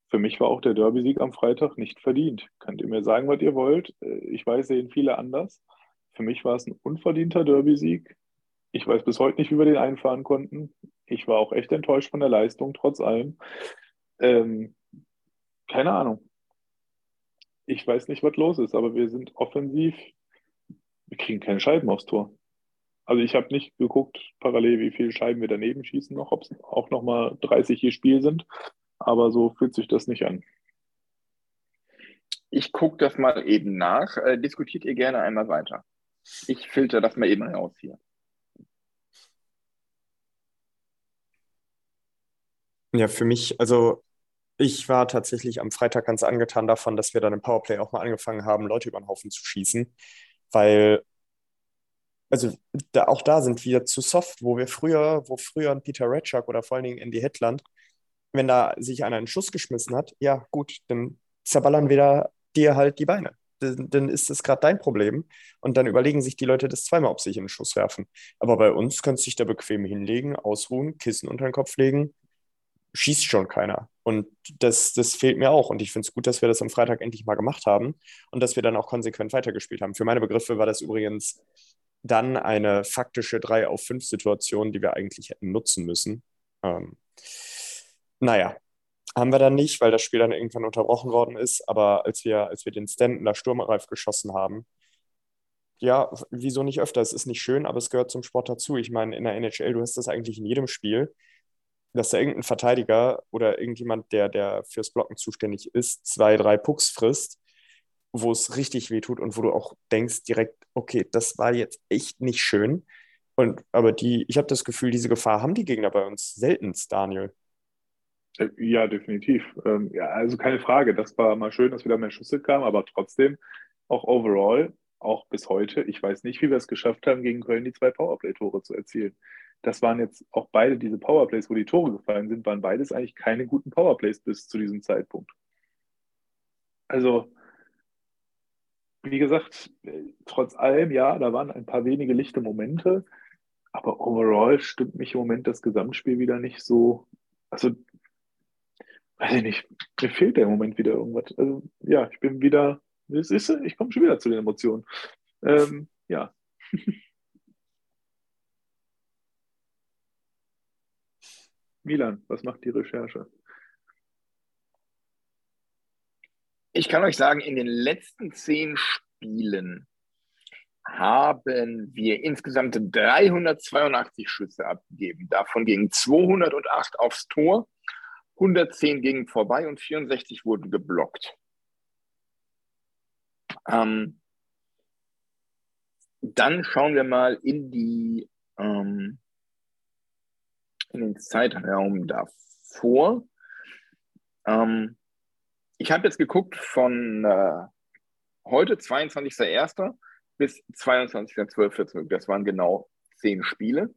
Für mich war auch der Derby-Sieg am Freitag nicht verdient. Könnt ihr mir sagen, was ihr wollt? Äh, ich weiß, sehen viele anders. Für mich war es ein unverdienter Derby-Sieg. Ich weiß bis heute nicht, wie wir den einfahren konnten. Ich war auch echt enttäuscht von der Leistung, trotz allem. Ähm, keine Ahnung. Ich weiß nicht, was los ist, aber wir sind offensiv. Wir kriegen keine Scheiben aufs Tor. Also ich habe nicht geguckt, parallel, wie viele Scheiben wir daneben schießen noch, ob es auch nochmal 30 je Spiel sind. Aber so fühlt sich das nicht an. Ich gucke das mal eben nach. Äh, diskutiert ihr gerne einmal weiter. Ich filter das mal eben raus hier. Ja, für mich, also ich war tatsächlich am Freitag ganz angetan davon, dass wir dann im Powerplay auch mal angefangen haben, Leute über den Haufen zu schießen, weil also da, auch da sind wir zu soft, wo wir früher, wo früher ein Peter Retschak oder vor allen Dingen Andy Hetland, wenn da sich einer einen Schuss geschmissen hat, ja gut, dann zerballern wir dir halt die Beine. Dann, dann ist das gerade dein Problem. Und dann überlegen sich die Leute das zweimal, ob sie sich in den Schuss werfen. Aber bei uns kannst du dich da bequem hinlegen, ausruhen, Kissen unter den Kopf legen, schießt schon keiner. Und das, das fehlt mir auch. Und ich finde es gut, dass wir das am Freitag endlich mal gemacht haben und dass wir dann auch konsequent weitergespielt haben. Für meine Begriffe war das übrigens dann eine faktische 3 auf 5 Situation, die wir eigentlich hätten nutzen müssen. Ähm, naja, haben wir dann nicht, weil das Spiel dann irgendwann unterbrochen worden ist. Aber als wir, als wir den Stanton da sturmreif geschossen haben, ja, wieso nicht öfter? Es ist nicht schön, aber es gehört zum Sport dazu. Ich meine, in der NHL, du hast das eigentlich in jedem Spiel, dass da irgendein Verteidiger oder irgendjemand, der, der fürs Blocken zuständig ist, zwei, drei Pucks frisst wo es richtig weh tut und wo du auch denkst direkt, okay, das war jetzt echt nicht schön. Und aber die, ich habe das Gefühl, diese Gefahr haben die Gegner bei uns seltenst, Daniel. Äh, ja, definitiv. Ähm, ja, also keine Frage. Das war mal schön, dass wieder mehr Schüsse kamen, aber trotzdem auch overall, auch bis heute, ich weiß nicht, wie wir es geschafft haben, gegen Köln die zwei Powerplay-Tore zu erzielen. Das waren jetzt auch beide diese Powerplays, wo die Tore gefallen sind, waren beides eigentlich keine guten Powerplays bis zu diesem Zeitpunkt. Also wie gesagt, trotz allem, ja, da waren ein paar wenige lichte Momente, aber overall stimmt mich im Moment das Gesamtspiel wieder nicht so. Also, weiß ich nicht, mir fehlt der Moment wieder irgendwas. Also, ja, ich bin wieder, es ist, ich komme schon wieder zu den Emotionen. Ähm, ja. Milan, was macht die Recherche? Ich kann euch sagen, in den letzten zehn Spielen haben wir insgesamt 382 Schüsse abgegeben. Davon gingen 208 aufs Tor, 110 gingen vorbei und 64 wurden geblockt. Ähm, dann schauen wir mal in die ähm, in den Zeitraum davor. Ähm, ich habe jetzt geguckt von äh, heute, 22.01. bis 22.12. zurück. Das waren genau zehn Spiele.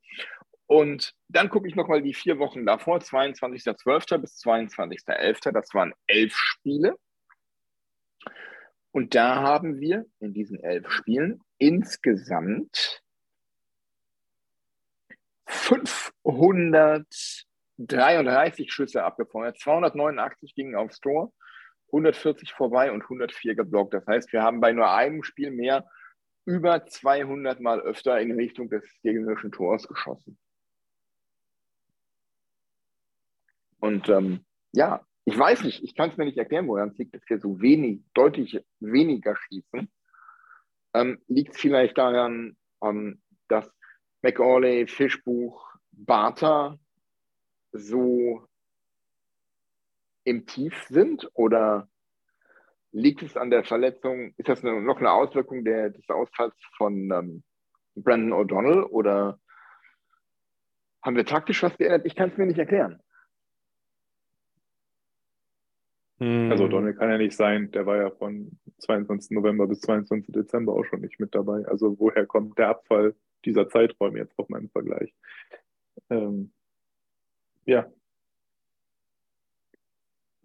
Und dann gucke ich nochmal die vier Wochen davor, 22.12. bis 22.11. Das waren elf Spiele. Und da haben wir in diesen elf Spielen insgesamt 533 Schüsse abgefeuert, 289 gingen aufs Tor 140 vorbei und 104 geblockt. Das heißt, wir haben bei nur einem Spiel mehr über 200 Mal öfter in Richtung des gegnerischen Tors geschossen. Und ähm, ja, ich weiß nicht, ich kann es mir nicht erklären, woran es liegt, dass wir so wenig, deutlich weniger schießen. Ähm, liegt es vielleicht daran, ähm, dass McAuley, Fischbuch, Barter so im Tief sind oder liegt es an der Verletzung, ist das eine, noch eine Auswirkung der, des Ausfalls von ähm, Brandon O'Donnell oder haben wir taktisch was geändert? Ich kann es mir nicht erklären. Also O'Donnell kann ja nicht sein, der war ja von 22. November bis 22. Dezember auch schon nicht mit dabei. Also woher kommt der Abfall dieser Zeiträume jetzt auf meinem Vergleich? Ähm, ja.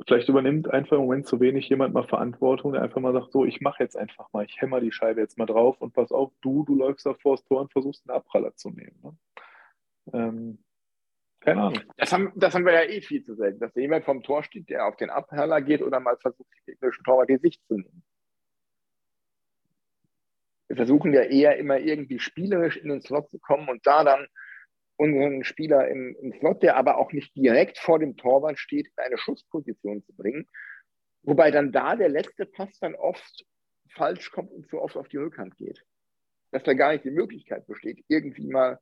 Vielleicht übernimmt einfach im Moment zu wenig jemand mal Verantwortung, der einfach mal sagt, so, ich mache jetzt einfach mal, ich hämmer die Scheibe jetzt mal drauf und pass auf, du, du läufst da vor das Tor und versuchst einen Abpraller zu nehmen. Ne? Ähm, keine Ahnung. Das haben, das haben wir ja eh viel zu selten, dass jemand vom Tor steht, der auf den Abherler geht oder mal versucht, den gegnerischen Torwart die Sicht zu nehmen. Wir versuchen ja eher immer irgendwie spielerisch in den Slot zu kommen und da dann unseren Spieler im, im Slot, der aber auch nicht direkt vor dem Torwart steht, in eine Schussposition zu bringen. Wobei dann da der letzte Pass dann oft falsch kommt und zu oft auf die Rückhand geht. Dass da gar nicht die Möglichkeit besteht, irgendwie mal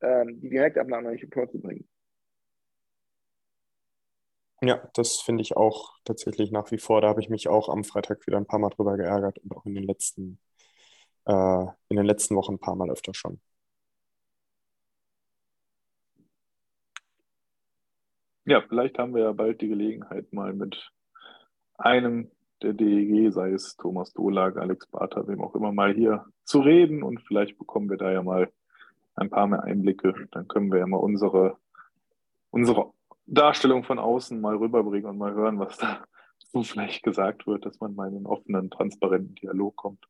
ähm, die Direktabnahme nicht im Tor zu bringen. Ja, das finde ich auch tatsächlich nach wie vor. Da habe ich mich auch am Freitag wieder ein paar Mal drüber geärgert und auch in den letzten, äh, in den letzten Wochen ein paar Mal öfter schon. Ja, vielleicht haben wir ja bald die Gelegenheit, mal mit einem der DEG, sei es Thomas Dolag, Alex Barter, wem auch immer, mal hier zu reden und vielleicht bekommen wir da ja mal ein paar mehr Einblicke. Dann können wir ja mal unsere, unsere Darstellung von außen mal rüberbringen und mal hören, was da so vielleicht gesagt wird, dass man mal in einen offenen, transparenten Dialog kommt.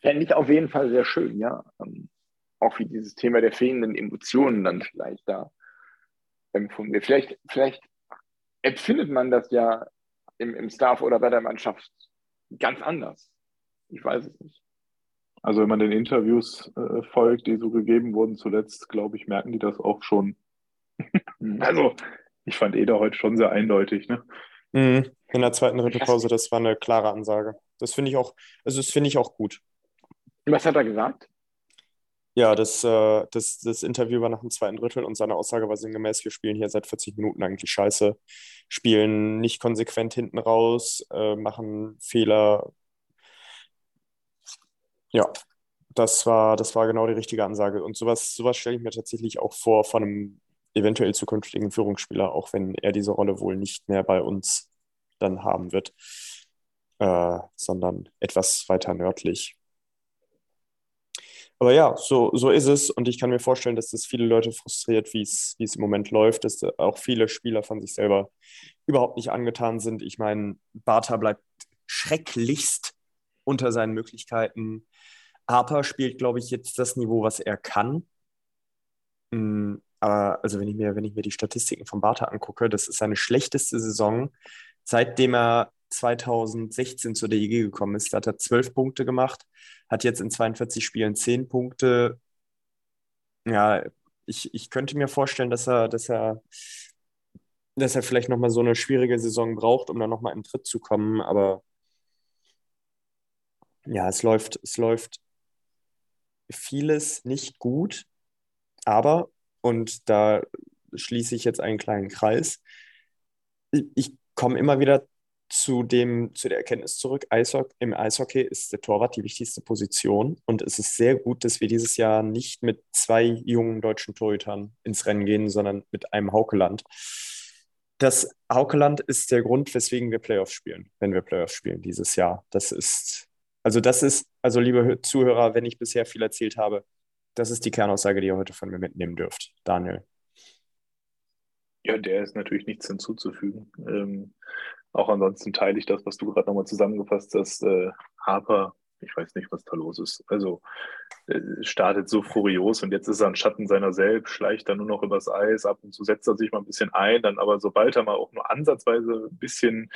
Fände ich auf jeden Fall sehr schön, ja. Ähm, auch wie dieses Thema der fehlenden Emotionen dann vielleicht da empfunden wird. Vielleicht, vielleicht empfindet man das ja im, im Staff oder bei der Mannschaft ganz anders. Ich weiß es nicht. Also wenn man den Interviews äh, folgt, die so gegeben wurden zuletzt, glaube ich, merken die das auch schon. also ich fand Eder heute schon sehr eindeutig. Ne? Mhm. In der zweiten Pause, das war eine klare Ansage. Das finde ich auch, also das finde ich auch gut. Was hat er gesagt? Ja, das, äh, das, das Interview war nach dem zweiten Drittel und seine Aussage war sinngemäß, wir spielen hier seit 40 Minuten eigentlich scheiße, spielen nicht konsequent hinten raus, äh, machen Fehler, ja, das war, das war genau die richtige Ansage. Und sowas, sowas stelle ich mir tatsächlich auch vor von einem eventuell zukünftigen Führungsspieler, auch wenn er diese Rolle wohl nicht mehr bei uns dann haben wird, äh, sondern etwas weiter nördlich. Aber ja, so, so ist es. Und ich kann mir vorstellen, dass das viele Leute frustriert, wie es, im Moment läuft, dass auch viele Spieler von sich selber überhaupt nicht angetan sind. Ich meine, Bartha bleibt schrecklichst unter seinen Möglichkeiten. Harper spielt, glaube ich, jetzt das Niveau, was er kann. Mm, aber also wenn ich mir, wenn ich mir die Statistiken von Bartha angucke, das ist seine schlechteste Saison, seitdem er 2016 zur DEG gekommen ist. Da hat er 12 Punkte gemacht, hat jetzt in 42 Spielen 10 Punkte. Ja, ich, ich könnte mir vorstellen, dass er, dass er, dass er vielleicht nochmal so eine schwierige Saison braucht, um dann nochmal in Tritt zu kommen. Aber ja, es läuft, es läuft vieles nicht gut, aber, und da schließe ich jetzt einen kleinen Kreis, ich komme immer wieder zu, dem, zu der Erkenntnis zurück, im Eishockey ist der Torwart die wichtigste Position und es ist sehr gut, dass wir dieses Jahr nicht mit zwei jungen deutschen Torhütern ins Rennen gehen, sondern mit einem Haukeland. Das Haukeland ist der Grund, weswegen wir Playoffs spielen, wenn wir Playoffs spielen dieses Jahr. Das ist also das ist, also liebe Zuhörer, wenn ich bisher viel erzählt habe, das ist die Kernaussage, die ihr heute von mir mitnehmen dürft. Daniel. Ja, der ist natürlich nichts hinzuzufügen. Ähm, auch ansonsten teile ich das, was du gerade nochmal zusammengefasst hast. Äh, Harper, ich weiß nicht, was da los ist. Also äh, startet so furios und jetzt ist er ein Schatten seiner selbst, schleicht dann nur noch übers Eis, ab und zu setzt er sich mal ein bisschen ein, dann aber sobald er mal auch nur ansatzweise ein bisschen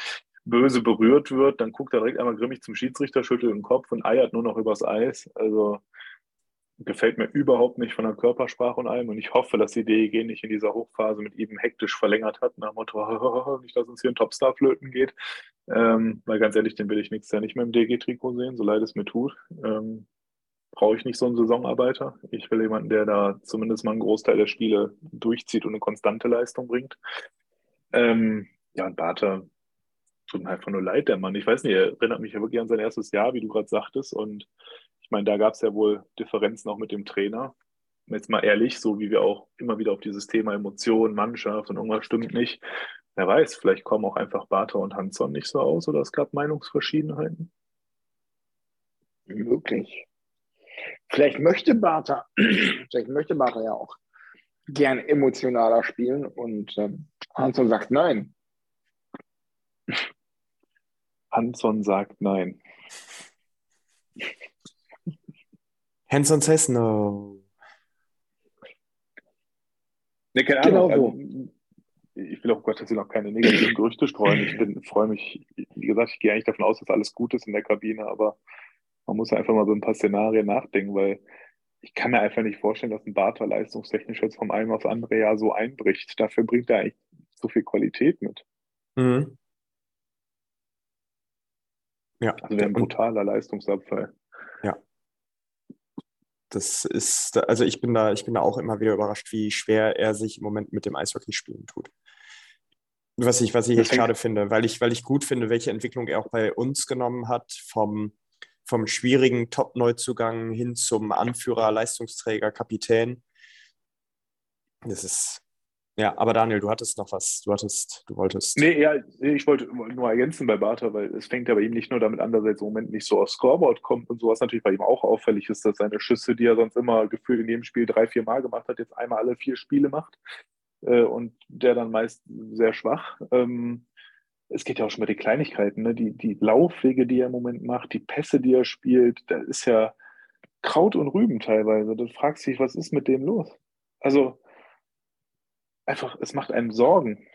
böse berührt wird, dann guckt er direkt einmal grimmig zum Schiedsrichter, schüttelt den Kopf und eiert nur noch übers Eis. Also gefällt mir überhaupt nicht von der Körpersprache und allem. Und ich hoffe, dass die DEG nicht in dieser Hochphase mit ihm hektisch verlängert hat, nach dem Motto, nicht, dass uns hier ein Topstar flöten geht. Ähm, weil ganz ehrlich, den will ich nächstes Jahr nicht mehr im DEG-Trikot sehen, so leid es mir tut. Ähm, Brauche ich nicht so einen Saisonarbeiter. Ich will jemanden, der da zumindest mal einen Großteil der Spiele durchzieht und eine konstante Leistung bringt. Ähm, ja, und Barter tut mir einfach nur leid, der Mann. Ich weiß nicht, er erinnert mich ja wirklich an sein erstes Jahr, wie du gerade sagtest. Und meine, da gab es ja wohl Differenzen auch mit dem Trainer. Jetzt mal ehrlich, so wie wir auch immer wieder auf dieses Thema Emotionen, Mannschaft und irgendwas stimmt nicht. Wer weiß, vielleicht kommen auch einfach Barter und Hansson nicht so aus oder es gab Meinungsverschiedenheiten. Möglich. Vielleicht möchte Barter, vielleicht möchte Barter ja auch gern emotionaler spielen und ähm, Hansson sagt nein. Hansson sagt nein. Hanson says no. Ne, keine Genau Ahnung. Also, ich will auch Gottes Willen auch keine negativen Gerüchte streuen. Ich bin, freue mich, wie gesagt, ich gehe eigentlich davon aus, dass alles gut ist in der Kabine, aber man muss einfach mal so ein paar Szenarien nachdenken, weil ich kann mir einfach nicht vorstellen, dass ein Barter leistungstechnisch jetzt vom einen aufs andere Jahr so einbricht. Dafür bringt er eigentlich so viel Qualität mit. Mhm. Ja, Also wäre ein brutaler Leistungsabfall. Das ist, also ich bin da, ich bin da auch immer wieder überrascht, wie schwer er sich im Moment mit dem Eishockeyspielen tut. Was ich, was ich echt schade finde, weil ich, weil ich gut finde, welche Entwicklung er auch bei uns genommen hat, vom, vom schwierigen Top-Neuzugang hin zum Anführer, Leistungsträger, Kapitän. Das ist, ja, aber Daniel, du hattest noch was, du hattest, du wolltest. Nee, ja, ich wollte nur ergänzen bei Barter, weil es fängt ja bei ihm nicht nur damit an, dass er im Moment nicht so aufs Scoreboard kommt und sowas natürlich bei ihm auch auffällig ist, dass seine Schüsse, die er sonst immer gefühlt in jedem Spiel drei, vier Mal gemacht hat, jetzt einmal alle vier Spiele macht äh, und der dann meist sehr schwach. Ähm, es geht ja auch schon bei den Kleinigkeiten, ne? die, die Laufwege, die er im Moment macht, die Pässe, die er spielt, da ist ja Kraut und Rüben teilweise. Du fragst dich, was ist mit dem los? Also einfach, es macht einem Sorgen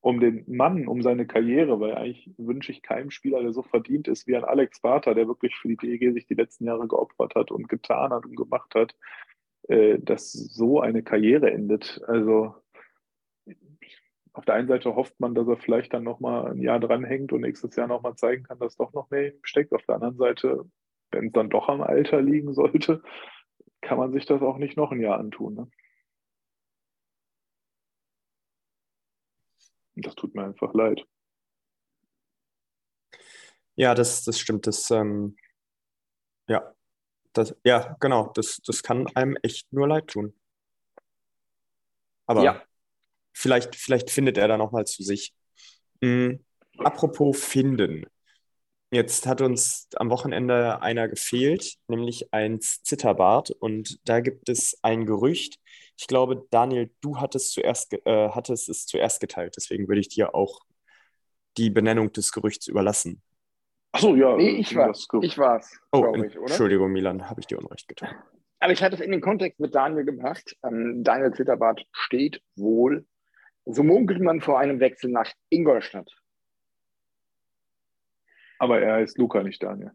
um den Mann, um seine Karriere, weil eigentlich wünsche ich keinem Spieler, der so verdient ist wie ein Alex Barter, der wirklich für die DEG sich die letzten Jahre geopfert hat und getan hat und gemacht hat, äh, dass so eine Karriere endet. Also auf der einen Seite hofft man, dass er vielleicht dann nochmal ein Jahr dranhängt und nächstes Jahr nochmal zeigen kann, dass doch noch mehr steckt. Auf der anderen Seite, wenn es dann doch am Alter liegen sollte, kann man sich das auch nicht noch ein Jahr antun. Ne? Und das tut mir einfach leid. Ja, das, das stimmt. Das, ähm, ja, das, ja, genau. Das, das kann einem echt nur leid tun. Aber Ja. vielleicht, vielleicht findet er da nochmal zu sich. Mhm. Apropos finden. Jetzt hat uns am Wochenende einer gefehlt, nämlich ein Zitterbart. Und da gibt es ein Gerücht. Ich glaube, Daniel, du hattest, zuerst, äh, hattest es zuerst geteilt. Deswegen würde ich dir auch die Benennung des Gerüchts überlassen. Achso, ja. Nee, ich war, ich war's, Oh, glaube ich, oder? Entschuldigung, Milan, habe ich dir Unrecht getan. Aber ich hatte es in den Kontext mit Daniel gebracht. Ähm, Daniel Zitterbart steht wohl, so munkelt man vor einem Wechsel nach Ingolstadt. Aber er heißt Luca, nicht Daniel.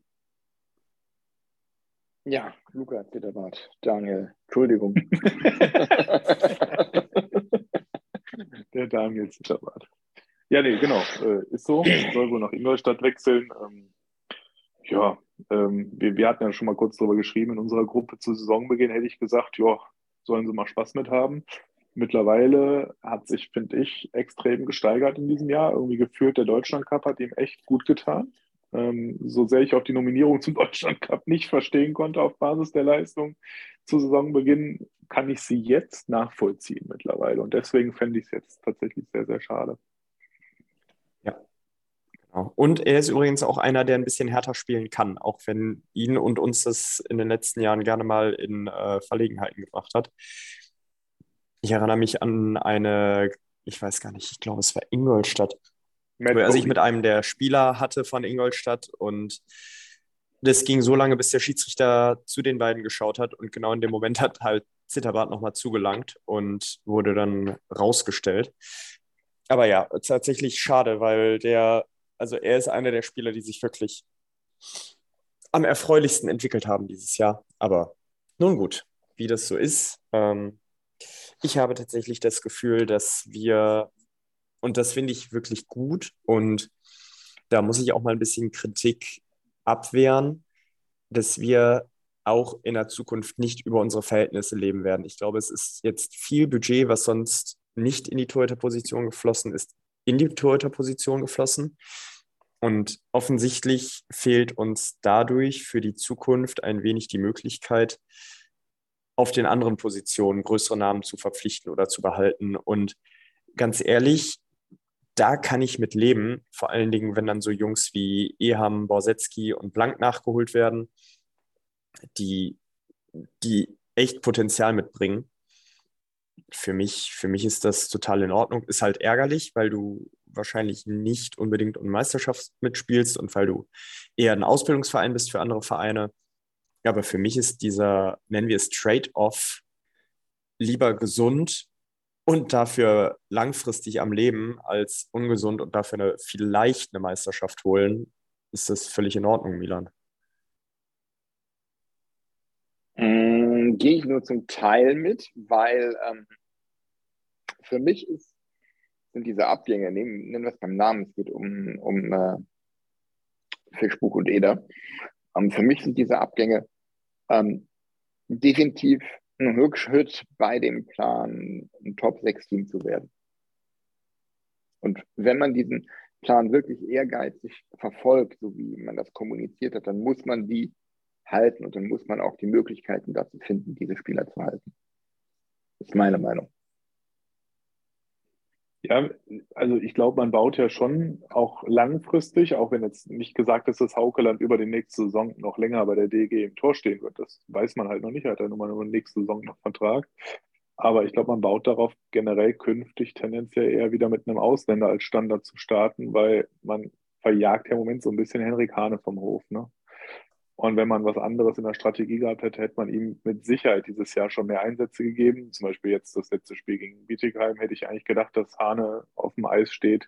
Ja, Luca Zitterbart. Daniel, Entschuldigung. Der Daniel Zitterbart. Ja, nee, genau. Äh, ist so. Soll wohl nach Ingolstadt wechseln. Ähm, ja, ähm, wir, wir hatten ja schon mal kurz drüber geschrieben in unserer Gruppe zu Saisonbeginn, hätte ich gesagt, ja, sollen sie mal Spaß mit haben. Mittlerweile hat sich, finde ich, extrem gesteigert in diesem Jahr. Irgendwie gefühlt, der Deutschland Cup hat ihm echt gut getan. Ähm, so sehr ich auch die Nominierung zum Deutschland Cup nicht verstehen konnte auf Basis der Leistung zu Saisonbeginn, kann ich sie jetzt nachvollziehen mittlerweile. Und deswegen fände ich es jetzt tatsächlich sehr, sehr schade. Genau. Und er ist übrigens auch einer, der ein bisschen härter spielen kann, auch wenn ihn und uns das in den letzten Jahren gerne mal in äh, Verlegenheiten gebracht hat. Ich erinnere mich an eine, ich weiß gar nicht, ich glaube, es war Ingolstadt, Matt er sich Bowley. mit einem der Spieler hatte von Ingolstadt und das ging so lange, bis der Schiedsrichter zu den beiden geschaut hat und genau in dem Moment hat halt Zitterbart nochmal zugelangt und wurde dann rausgestellt. Aber ja, tatsächlich schade, weil der, also er ist einer der Spieler, die sich wirklich am erfreulichsten entwickelt haben dieses Jahr. Aber nun gut, wie das so ist. Ähm, ich habe tatsächlich das Gefühl, dass wir, und das finde ich wirklich gut, und da muss ich auch mal ein bisschen Kritik abwehren, dass wir auch in der Zukunft nicht über unsere Verhältnisse leben werden. Ich glaube, es ist jetzt viel Budget, was sonst nicht in die Torhüter-Position geflossen ist, in die Torhüter-Position geflossen. Und offensichtlich fehlt uns dadurch für die Zukunft ein wenig die Möglichkeit, auf den anderen Positionen größere Namen zu verpflichten oder zu behalten. Und ganz ehrlich, da kann ich mit leben, vor allen Dingen, wenn dann so Jungs wie Eham, Borsetski und Blank nachgeholt werden, die, die echt Potenzial mitbringen. Für mich, für mich ist das total in Ordnung. Ist halt ärgerlich, weil du wahrscheinlich nicht unbedingt um Meisterschaft mitspielst und weil du eher ein Ausbildungsverein bist für andere Vereine. Aber für mich ist dieser, nennen wir es Trade-off, lieber gesund und dafür langfristig am Leben als ungesund und dafür eine, vielleicht eine Meisterschaft holen, ist das völlig in Ordnung, Milan. Mm, Gehe ich nur zum Teil mit, weil ähm, für mich ist, sind diese Abgänge, nehmen, nehmen wir es beim Namen, es geht um, um äh, Fischbuch und Eder. Ähm, für mich sind diese Abgänge ähm, definitiv ein Rückschritt bei dem Plan, ein Top-6-Team zu werden. Und wenn man diesen Plan wirklich ehrgeizig verfolgt, so wie man das kommuniziert hat, dann muss man die halten und dann muss man auch die Möglichkeiten dazu finden, diese Spieler zu halten. Das ist meine Meinung. Ja, also ich glaube, man baut ja schon auch langfristig, auch wenn jetzt nicht gesagt ist, dass Haukeland über die nächste Saison noch länger bei der DG im Tor stehen wird. Das weiß man halt noch nicht. Er hat ja nun mal nur nächste Saison noch Vertrag. Aber ich glaube, man baut darauf, generell künftig tendenziell eher wieder mit einem Ausländer als Standard zu starten, weil man verjagt ja im Moment so ein bisschen Henrik Hane vom Hof. Ne? Und wenn man was anderes in der Strategie gehabt hätte, hätte man ihm mit Sicherheit dieses Jahr schon mehr Einsätze gegeben. Zum Beispiel jetzt das letzte Spiel gegen Bietigheim hätte ich eigentlich gedacht, dass Hane auf dem Eis steht.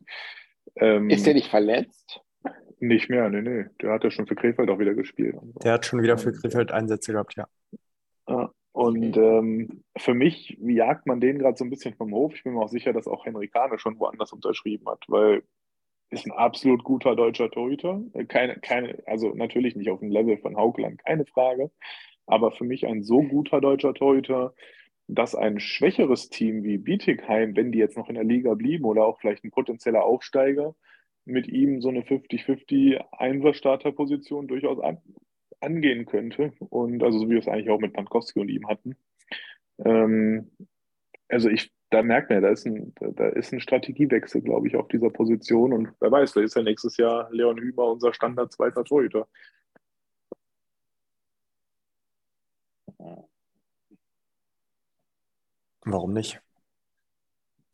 Ähm, ist der nicht verletzt? Nicht mehr, nee, nee. Der hat ja schon für Krefeld auch wieder gespielt. Der hat schon wieder für Krefeld Einsätze gehabt, ja. Und ähm, für mich jagt man den gerade so ein bisschen vom Hof. Ich bin mir auch sicher, dass auch Henrik Hane schon woanders unterschrieben hat, weil ist ein absolut guter deutscher Torhüter. Keine, keine, also natürlich nicht auf dem Level von Haugland, keine Frage. Aber für mich ein so guter deutscher Torhüter, dass ein schwächeres Team wie Bietigheim, wenn die jetzt noch in der Liga blieben oder auch vielleicht ein potenzieller Aufsteiger, mit ihm so eine 50-50 Einser-Starter-Position durchaus an, angehen könnte. Und also so wie wir es eigentlich auch mit Pankowski und ihm hatten. Ähm, also ich da merkt man, da ist ein, da ist ein Strategiewechsel, glaube ich, auf dieser Position. Und wer weiß, vielleicht ist ja nächstes Jahr Leon Hüber unser Standard zweiter Torhüter. Warum nicht?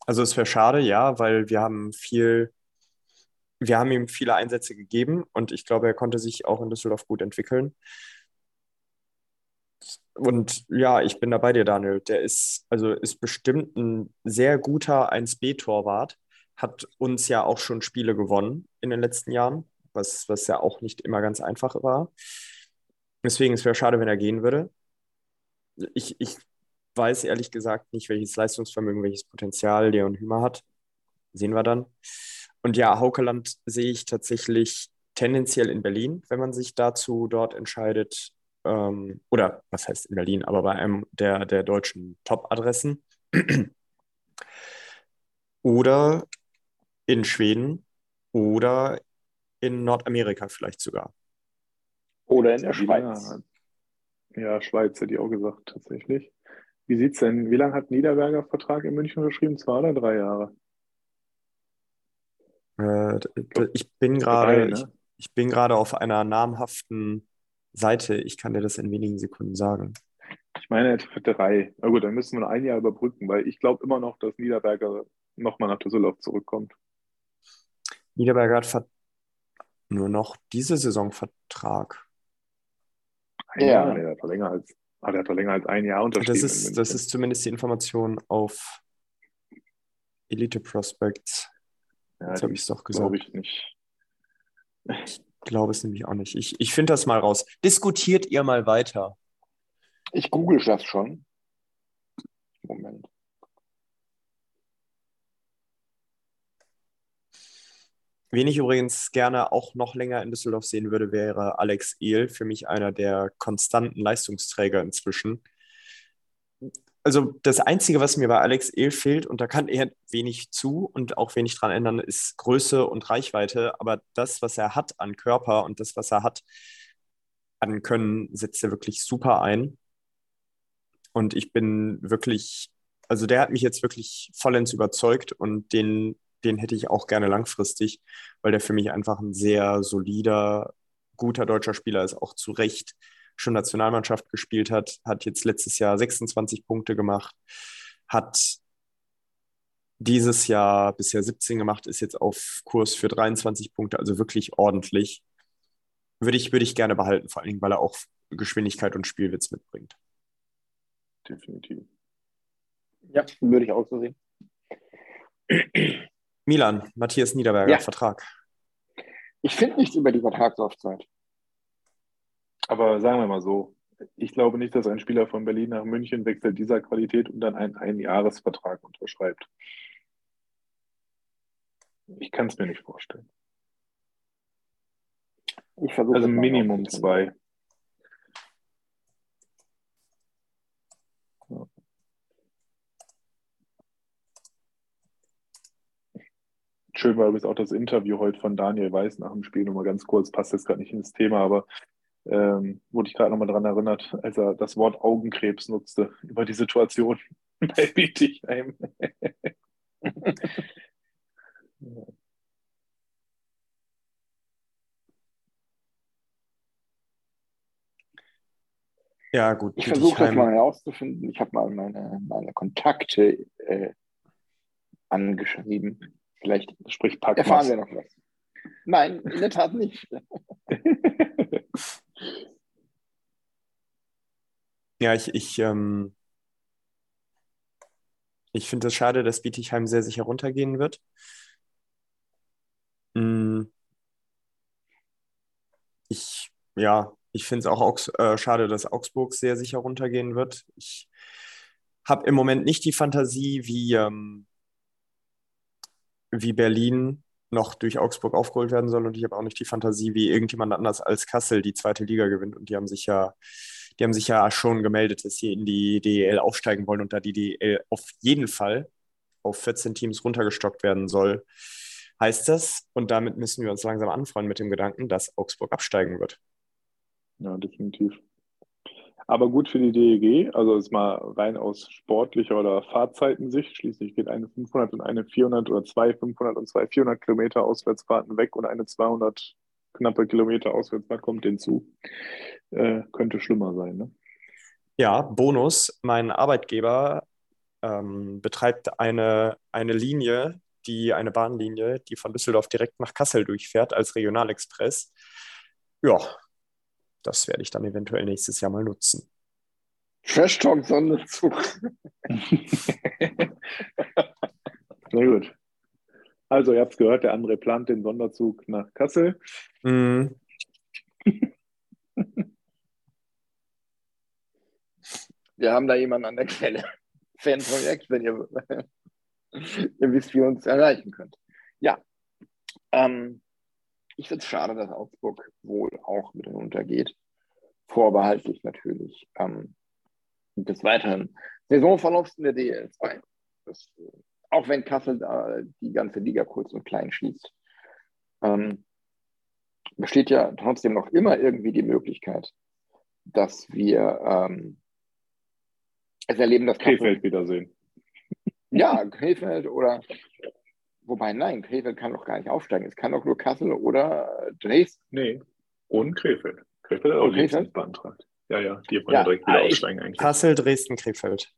Also es wäre schade, ja, weil wir haben viel, wir haben ihm viele Einsätze gegeben und ich glaube, er konnte sich auch in Düsseldorf gut entwickeln. Und ja, ich bin da bei dir, Daniel. Der ist, also ist bestimmt ein sehr guter 1B-Torwart, hat uns ja auch schon Spiele gewonnen in den letzten Jahren, was, was ja auch nicht immer ganz einfach war. Deswegen es wäre schade, wenn er gehen würde. Ich, ich weiß ehrlich gesagt nicht, welches Leistungsvermögen, welches Potenzial Leon Hümer hat. Sehen wir dann. Und ja, Haukeland sehe ich tatsächlich tendenziell in Berlin, wenn man sich dazu dort entscheidet, ähm, oder was heißt in Berlin, aber bei einem der, der deutschen Top-Adressen. oder in Schweden oder in Nordamerika vielleicht sogar. Oder in der Schweiz. Ja, Schweiz hätte ich auch gesagt, tatsächlich. Wie sieht es denn? Wie lange hat Niederberger Vertrag in München unterschrieben? Zwei oder drei Jahre? Äh, ich bin gerade ne? ich, ich bin gerade auf einer namhaften Seite. Ich kann dir das in wenigen Sekunden sagen. Ich meine, für drei. Na gut, dann müssen wir noch ein Jahr überbrücken, weil ich glaube immer noch, dass Niederberger nochmal nach Düsseldorf zurückkommt. Niederberger hat nur noch diese Saison Vertrag. Ein ja. Jahr, der hat länger als, ah, der hat länger als ein Jahr unterschrieben. Das ist, das ist zumindest die Information auf Elite Prospects. Ja, Jetzt habe ich es doch gesagt. Glaube ich nicht. Glaube es nämlich auch nicht. Ich, ich finde das mal raus. Diskutiert ihr mal weiter. Ich google das schon. Moment. Wen ich übrigens gerne auch noch länger in Düsseldorf sehen würde, wäre Alex Ehl. Für mich einer der konstanten Leistungsträger inzwischen. Also das Einzige, was mir bei Alex Ehl fehlt, und da kann er wenig zu und auch wenig dran ändern, ist Größe und Reichweite. Aber das, was er hat an Körper und das, was er hat an Können, setzt er wirklich super ein. Und ich bin wirklich, also der hat mich jetzt wirklich vollends überzeugt und den den hätte ich auch gerne langfristig, weil der für mich einfach ein sehr solider, guter deutscher Spieler ist, auch zu Recht schon Nationalmannschaft gespielt hat, hat jetzt letztes Jahr 26 Punkte gemacht, hat dieses Jahr bisher 17 gemacht, ist jetzt auf Kurs für 23 Punkte, also wirklich ordentlich. Würde ich, würde ich gerne behalten, vor allen Dingen, weil er auch Geschwindigkeit und Spielwitz mitbringt. Definitiv. Ja, würde ich auch so sehen. Milan, Matthias Niederberger, ja. Vertrag. Ich finde nichts über die Vertragslaufzeit. Aber sagen wir mal so, ich glaube nicht, dass ein Spieler von Berlin nach München wechselt dieser Qualität und dann einen Einjahresvertrag unterschreibt. Ich kann es mir nicht vorstellen. also Minimum zwei. Schön war übrigens auch das Interview heute von Daniel Weiß nach dem Spiel, nur mal ganz kurz, passt jetzt gerade nicht ins Thema, aber ähm, wurde ich gerade nochmal daran erinnert, als er das Wort Augenkrebs nutzte über die Situation bei Bietigheim. ja, gut. Ich versuche das mal herauszufinden. Ich habe mal meine, meine Kontakte äh, angeschrieben. Vielleicht Sprich Packmas. erfahren wir noch was. Nein, in der Tat nicht. ja, ich, ich, ähm, ich finde es schade, dass Bietigheim sehr sicher runtergehen wird. Hm. Ich, ja, ich finde es auch äh, schade, dass Augsburg sehr sicher runtergehen wird. Ich habe im Moment nicht die Fantasie, wie, ähm, wie Berlin noch durch Augsburg aufgeholt werden soll und ich habe auch nicht die Fantasie, wie irgendjemand anders als Kassel die zweite Liga gewinnt und die haben sich ja, die haben sich ja schon gemeldet, dass sie in die DEL aufsteigen wollen und da die DEL auf jeden Fall auf 14 Teams runtergestockt werden soll, heißt das, und damit müssen wir uns langsam anfreunden mit dem Gedanken, dass Augsburg absteigen wird. Ja, definitiv. Aber gut für die DEG, also ist mal rein aus sportlicher oder Fahrzeitensicht. Schließlich geht eine 500 und eine 400 oder zwei 500 und zwei 400 Kilometer Auswärtsfahrten weg und eine 200 knappe Kilometer Auswärtsfahrt kommt hinzu. Äh, könnte schlimmer sein, ne? Ja, Bonus. Mein Arbeitgeber ähm, betreibt eine, eine Linie, die eine Bahnlinie, die von Düsseldorf direkt nach Kassel durchfährt als Regionalexpress. Ja, das werde ich dann eventuell nächstes Jahr mal nutzen. Trash Talk Sonderzug. Sehr gut. Also, ihr habt es gehört, der andere plant den Sonderzug nach Kassel. Mm. Wir haben da jemanden an der Quelle. Fanprojekt, wenn ihr, ihr wisst, wie ihr uns erreichen könnt. Ja. Ähm, ich finde es schade, dass Augsburg wohl auch mit untergeht. Vorbehaltlich natürlich ähm, des weiteren Saisonverlaufs in der DL2. Das, auch wenn Kassel da die ganze Liga kurz und klein schließt, ähm, besteht ja trotzdem noch immer irgendwie die Möglichkeit, dass wir ähm, es erleben, dass Kassel. Krefeld wiedersehen. Ja, Krefeld oder Wobei, nein, Krefeld kann doch gar nicht aufsteigen. Es kann doch nur Kassel oder Dresden. Nee, und Krefeld. Krefeld hat auch Krefeld beantragt. Ja, ja, die wollen ja, direkt wieder aufsteigen eigentlich. Kassel, Dresden, Krefeld.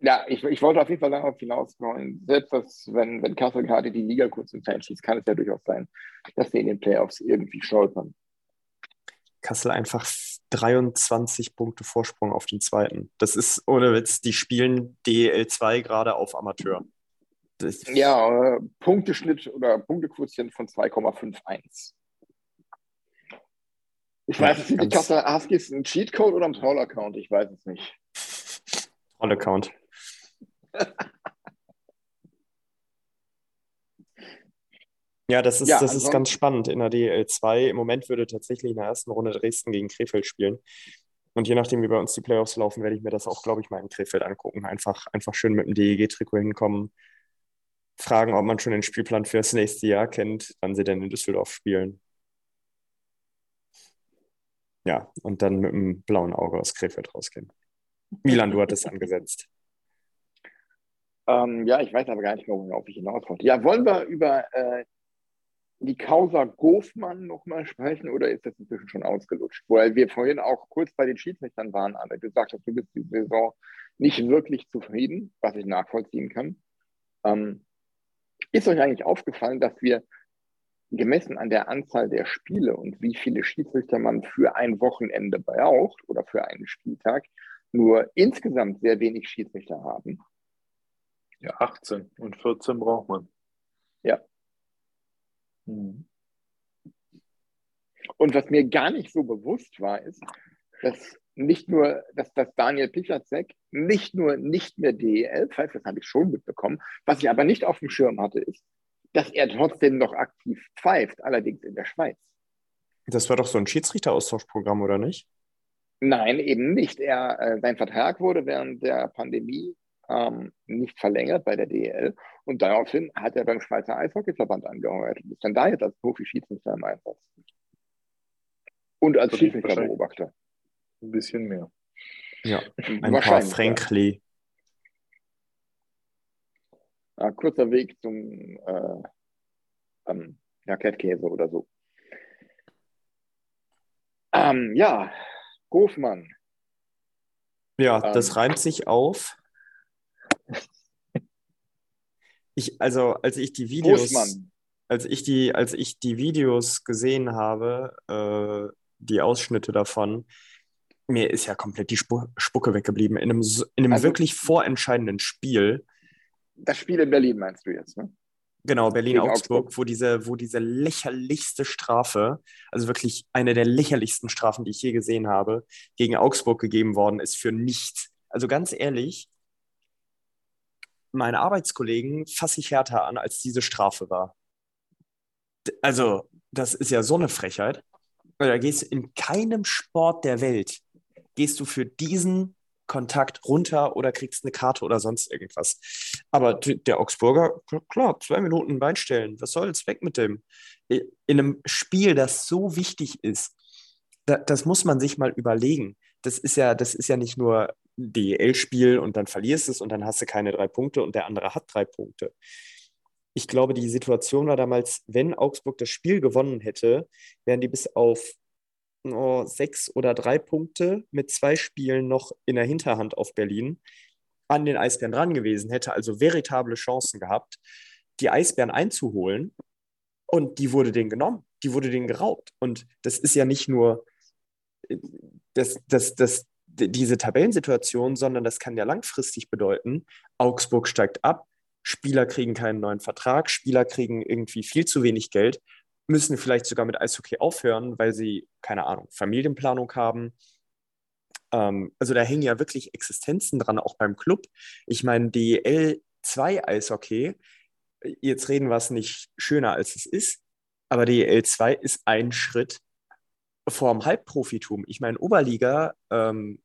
Ja, ich, ich wollte auf jeden Fall darauf hinauskommen. Selbst dass, wenn, wenn Kassel gerade die Liga kurz und klein schießt, kann es ja durchaus sein, dass sie in den Playoffs irgendwie stolpern. Kassel einfach 23 Punkte Vorsprung auf den zweiten. Das ist ohne Witz, die spielen DL2 gerade auf Amateur. Das ja, Punkteschnitt oder Punktequotient von 2,51. Ich weiß nicht, die Kasse Huskies ein Cheatcode oder ein Troll-Account? Ich weiß es nicht. Troll-Account. Ja, das ist, Ja, das ist ganz spannend in der DL 2. Im Moment würde tatsächlich in der ersten Runde Dresden gegen Krefeld spielen. Und je nachdem, wie bei uns die Playoffs laufen, werde ich mir das auch, glaube ich, mal in Krefeld angucken. Einfach, einfach schön mit dem DEG-Trikot hinkommen, fragen, ob man schon den Spielplan für das nächste Jahr kennt, wann sie denn in Düsseldorf spielen. Ja, und dann mit einem blauen Auge aus Krefeld rausgehen. Milan, du hattest angesetzt. Ähm, ja, ich weiß aber gar nicht mehr, worauf ich hinaus wollte. Ja, wollen wir über äh, die Causa Gofmann nochmal sprechen oder ist das inzwischen schon ausgelutscht? Weil wir vorhin auch kurz bei den Schiedsrichtern waren, aber du sagst, du bist die Saison nicht wirklich zufrieden, was ich nachvollziehen kann. Ähm, ist euch eigentlich aufgefallen, dass wir gemessen an der Anzahl der Spiele und wie viele Schiedsrichter man für ein Wochenende braucht oder für einen Spieltag, nur insgesamt sehr wenig Schiedsrichter haben? Ja, 18 und 14 braucht man. Ja. Mhm. Und was mir gar nicht so bewusst war, ist, dass nicht nur, dass, dass Daniel Pichacek nicht nur nicht mehr DEL pfeift, das habe ich schon mitbekommen. Was ich aber nicht auf dem Schirm hatte, ist, dass er trotzdem noch aktiv pfeift, allerdings in der Schweiz. Das war doch so ein Schiedsrichteraustauschprogramm, oder nicht? Nein, eben nicht. Er, äh, sein Vertrag wurde während der Pandemie ähm, nicht verlängert bei der DEL und daraufhin hat er beim Schweizer Eishockeyverband angeheuert und ist dann da jetzt als Profi-Schiedsrichter im Einsatz. Und als Schiedsrichterbeobachter. Ein bisschen mehr. Ja, ein paar Wahrscheinlich, ja. Ja, kurzer Weg zum äh, ähm, ja, Kettkäse oder so. Ähm, ja, Hofmann. Ja, Ähm. das reimt sich auf. Ich, also, als ich die Videos, als ich die, als ich die Videos gesehen habe, äh, die Ausschnitte davon, mir ist ja komplett die Spu Spucke weggeblieben. In einem, in einem Also- wirklich vorentscheidenden Spiel, Das Spiel in Berlin meinst du jetzt, ne? genau, Berlin-Augsburg, Augsburg. wo diese, wo diese lächerlichste Strafe, also wirklich eine der lächerlichsten Strafen, die ich je gesehen habe, gegen Augsburg gegeben worden ist für nichts. Also ganz ehrlich, meine Arbeitskollegen fasse ich härter an, als diese Strafe war. Also, das ist ja so eine Frechheit. Da gehst du in keinem Sport der Welt, gehst du für diesen Kontakt runter oder kriegst eine Karte oder sonst irgendwas. Aber der Augsburger, klar, zwei Minuten Bein stellen, was soll's, weg mit dem. In einem Spiel, das so wichtig ist, da, das muss man sich mal überlegen. Das ist ja, das ist ja nicht nur DEL-Spiel und dann verlierst es und dann hast du keine drei Punkte und der andere hat drei Punkte. Ich glaube, die Situation war damals, wenn Augsburg das Spiel gewonnen hätte, wären die bis auf oh, sechs oder drei Punkte mit zwei Spielen noch in der Hinterhand auf Berlin an den Eisbären dran gewesen, hätte also veritable Chancen gehabt, die Eisbären einzuholen. Und die wurde denen genommen, die wurde denen geraubt. Und das ist ja nicht nur äh, das, das, das, diese Tabellensituation, sondern das kann ja langfristig bedeuten, Augsburg steigt ab, Spieler kriegen keinen neuen Vertrag, Spieler kriegen irgendwie viel zu wenig Geld, müssen vielleicht sogar mit Eishockey aufhören, weil sie, keine Ahnung, Familienplanung haben. Ähm, also da hängen ja wirklich Existenzen dran, auch beim Club. Ich meine, DEL 2 Eishockey, jetzt reden wir es nicht schöner, als es ist, aber DEL 2 ist ein Schritt vorm Halbprofitum. Ich meine, Oberliga, ähm,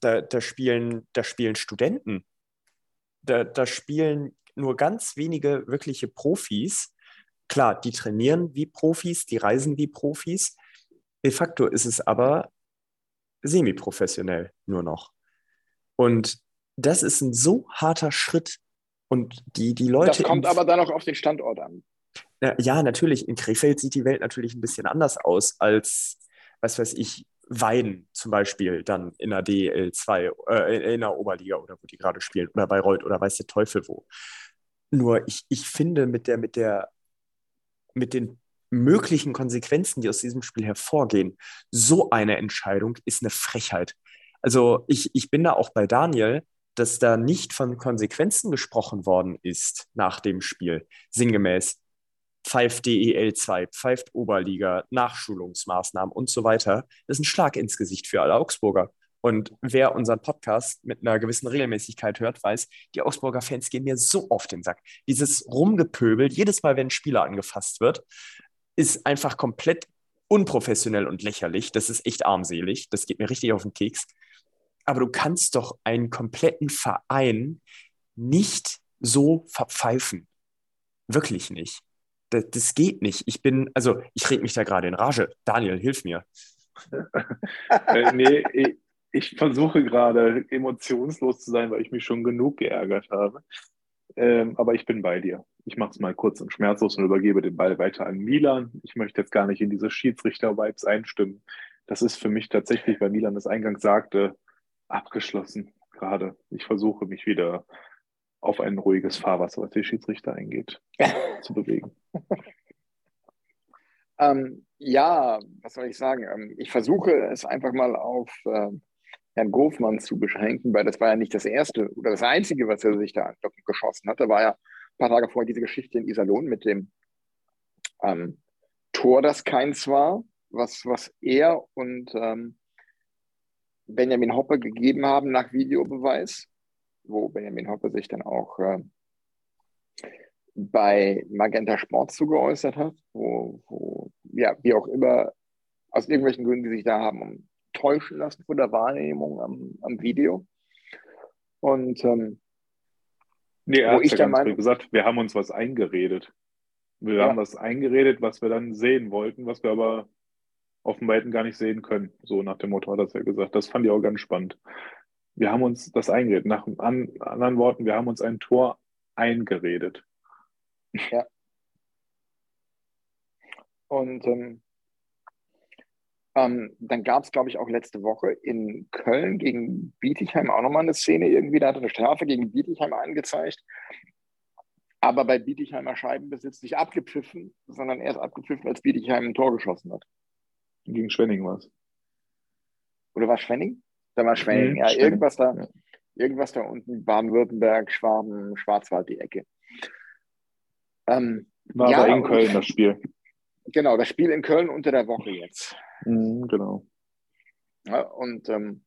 da, da, spielen, da spielen Studenten, da, da spielen nur ganz wenige wirkliche Profis. Klar, die trainieren wie Profis, die reisen wie Profis. De facto ist es aber semi-professionell nur noch. Und das ist ein so harter Schritt. Und die, die Leute. Das kommt aber dann auch auf den Standort an. ja, natürlich. In Krefeld sieht die Welt natürlich ein bisschen anders aus als, was weiß ich, Weiden zum Beispiel dann in der DL 2, äh, in der Oberliga oder wo die gerade spielen oder Bayreuth oder weiß der Teufel wo. Nur ich, ich finde mit der, mit der, mit den möglichen Konsequenzen, die aus diesem Spiel hervorgehen, so eine Entscheidung ist eine Frechheit. Also ich, ich bin da auch bei Daniel, dass da nicht von Konsequenzen gesprochen worden ist nach dem Spiel. Sinngemäß, pfeift DEL 2, pfeift Oberliga, Nachschulungsmaßnahmen und so weiter. Das ist ein Schlag ins Gesicht für alle Augsburger. Und wer unseren Podcast mit einer gewissen Regelmäßigkeit hört, weiß, die Augsburger Fans gehen mir so auf den Sack. Dieses Rumgepöbel, jedes Mal, wenn ein Spieler angefasst wird, ist einfach komplett unprofessionell und lächerlich. Das ist echt armselig. Das geht mir richtig auf den Keks. Aber du kannst doch einen kompletten Verein nicht so verpfeifen. Wirklich nicht. Das, das geht nicht. Ich bin, also ich reg mich da gerade in Rage. Daniel, hilf mir. äh, nee, ich, ich versuche gerade emotionslos zu sein, weil ich mich schon genug geärgert habe. Ähm, aber ich bin bei dir. Ich mache es mal kurz und schmerzlos und übergebe den Ball weiter an Milan. Ich möchte jetzt gar nicht in diese Schiedsrichter-Vibes einstimmen. Das ist für mich tatsächlich, weil Milan das eingangs sagte, abgeschlossen gerade. Ich versuche mich wieder auf ein ruhiges Fahrwasser, was die Schiedsrichter eingeht, zu bewegen. ähm, ja, was soll ich sagen? Ähm, ich versuche es einfach mal auf äh, Herrn Gofmann zu beschränken, weil das war ja nicht das erste oder das einzige, was er sich da geschossen hat. Da war ja ein paar Tage vorher diese Geschichte in Iserlohn mit dem ähm, Tor, das keins war, was, was er und ähm, Benjamin Hoppe gegeben haben nach Videobeweis, wo Benjamin Hoppe sich dann auch äh, bei Magenta Sport zugeäußert hat, wo, wo, ja, wie auch immer, aus irgendwelchen Gründen, die sich da haben täuschen lassen von der Wahrnehmung am, am Video. Und ähm, nee, er hat ja ganz Meinung, gesagt, wir haben uns was eingeredet. Wir ja. haben was eingeredet, was wir dann sehen wollten, was wir aber dem Weiten gar nicht sehen können. So nach dem Motto hat er es ja gesagt. Das fand ich auch ganz spannend. Wir haben uns das eingeredet. Nach an, anderen Worten, wir haben uns ein Tor eingeredet. Ja. Und ähm, ähm, dann gab es, glaube ich, auch letzte Woche in Köln gegen Bietigheim auch nochmal eine Szene irgendwie. Da hat er eine Strafe gegen Bietigheim angezeigt. Aber bei Bietigheimer Scheibenbesitz nicht abgepfiffen, sondern erst abgepfiffen, als Bietigheim ein Tor geschossen hat. Gegen Schwenning war es. Oder war Schwenning? Da war Schwenning, mhm, ja. Schwenning. Irgendwas da, ja. irgendwas da unten, Baden-Württemberg, Schwaben, Schwarzwald, die Ecke. Ähm, war ja, aber in Köln das Spiel. Genau, das Spiel in Köln unter der Woche jetzt. Mhm, genau. Ja, und ähm,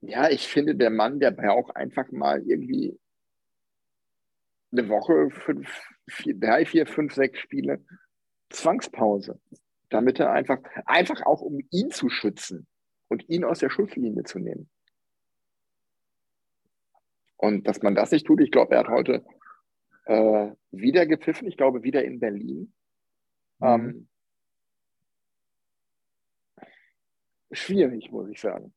ja, ich finde, der Mann, der braucht einfach mal irgendwie eine Woche, fünf, vier, drei, vier, fünf, sechs Spiele Zwangspause, damit er einfach, einfach auch um ihn zu schützen und ihn aus der Schusslinie zu nehmen. Und dass man das nicht tut, ich glaube, er hat heute äh, wieder gepfiffen, ich glaube, wieder in Berlin. Mhm. Ähm, schwierig, muss ich sagen.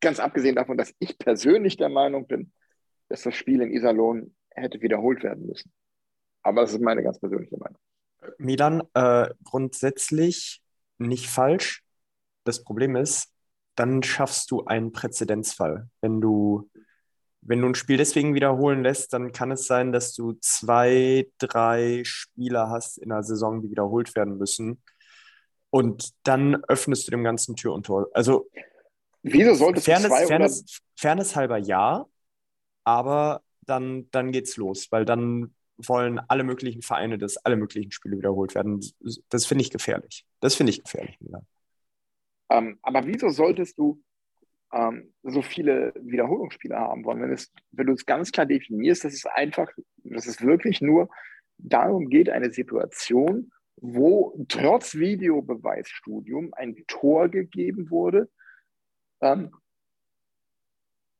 Ganz abgesehen davon, dass ich persönlich der Meinung bin, dass das Spiel in Iserlohn hätte wiederholt werden müssen. Aber das ist meine ganz persönliche Meinung. Milan, äh, grundsätzlich nicht falsch. Das Problem ist, dann schaffst du einen Präzedenzfall. Wenn du, wenn du ein Spiel deswegen wiederholen lässt, dann kann es sein, dass du zwei, drei Spieler hast in der Saison, die wiederholt werden müssen. Und dann öffnest du dem ganzen Tür und Tor. Also, wieso sollte Fairness, zwei Fairness, Fairness halber ja, aber dann, dann geht's los, weil dann wollen alle möglichen Vereine, dass alle möglichen Spiele wiederholt werden. Das finde ich gefährlich. Das finde ich gefährlich. Ähm, aber wieso solltest du ähm, so viele Wiederholungsspiele haben wollen, wenn, es, wenn du es ganz klar definierst, dass es einfach, dass es wirklich nur darum geht, eine Situation wo trotz Videobeweisstudium ein Tor gegeben wurde, ähm,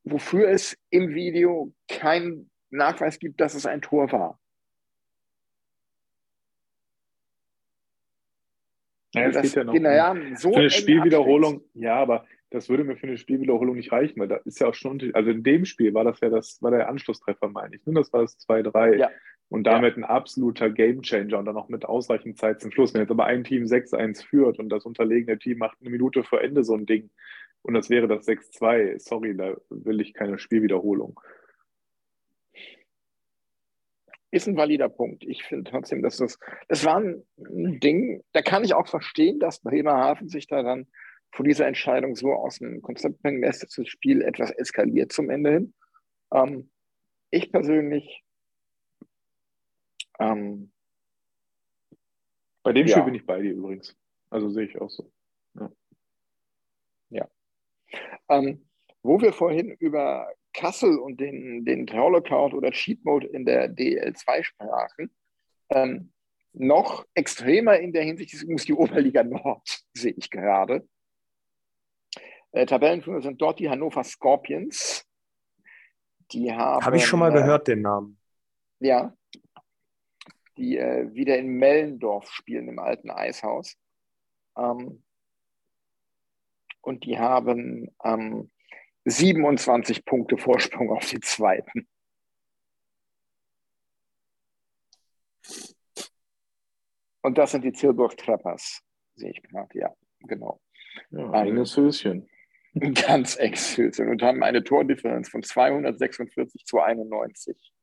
wofür es im Video keinen Nachweis gibt, dass es ein Tor war. Ja, es geht ja noch ja, so für eine Spielwiederholung. Ja, aber das würde mir für eine Spielwiederholung nicht reichen, weil da ist ja auch schon, also in dem Spiel war das ja das, war der Anschlusstreffer, meine ich. Ne? Das war das 2-3. Ja. Und damit ja. ein absoluter Gamechanger und dann noch mit ausreichend Zeit zum Schluss. Wenn jetzt aber ein Team 6-1 führt und das unterlegene Team macht eine Minute vor Ende so ein Ding und das wäre das 6-2, sorry, da will ich keine Spielwiederholung. Ist ein valider Punkt. Ich finde trotzdem, dass das, das war ein Ding, da kann ich auch verstehen, dass Bremerhaven sich da dann vor dieser Entscheidung so aus dem Konzept bringen lässt, dass das Spiel etwas eskaliert zum Ende hin. Ähm, ich persönlich ähm, bei dem ja. Spiel bin ich bei dir übrigens. Also sehe ich auch so. Ja. ja. Ähm, wo wir vorhin über Kassel und den, den Trollockout oder Cheat Mode in der DL2 sprachen, ähm, noch extremer in der Hinsicht ist die Oberliga Nord, sehe ich gerade. Äh, Tabellenführer sind dort die Hannover Scorpions. Die haben. Habe ich schon mal äh, gehört, den Namen. Ja. Die äh, wieder in Mellendorf spielen, im alten Eishaus. Ähm, und die haben ähm, 27 Punkte Vorsprung auf die zweiten. Und das sind die Zilburg Trappers, sehe ich gerade, ja, genau. Ja, eigenes Höschen. Ganz enges Höschen und haben eine Tordifferenz von 246 zu 91.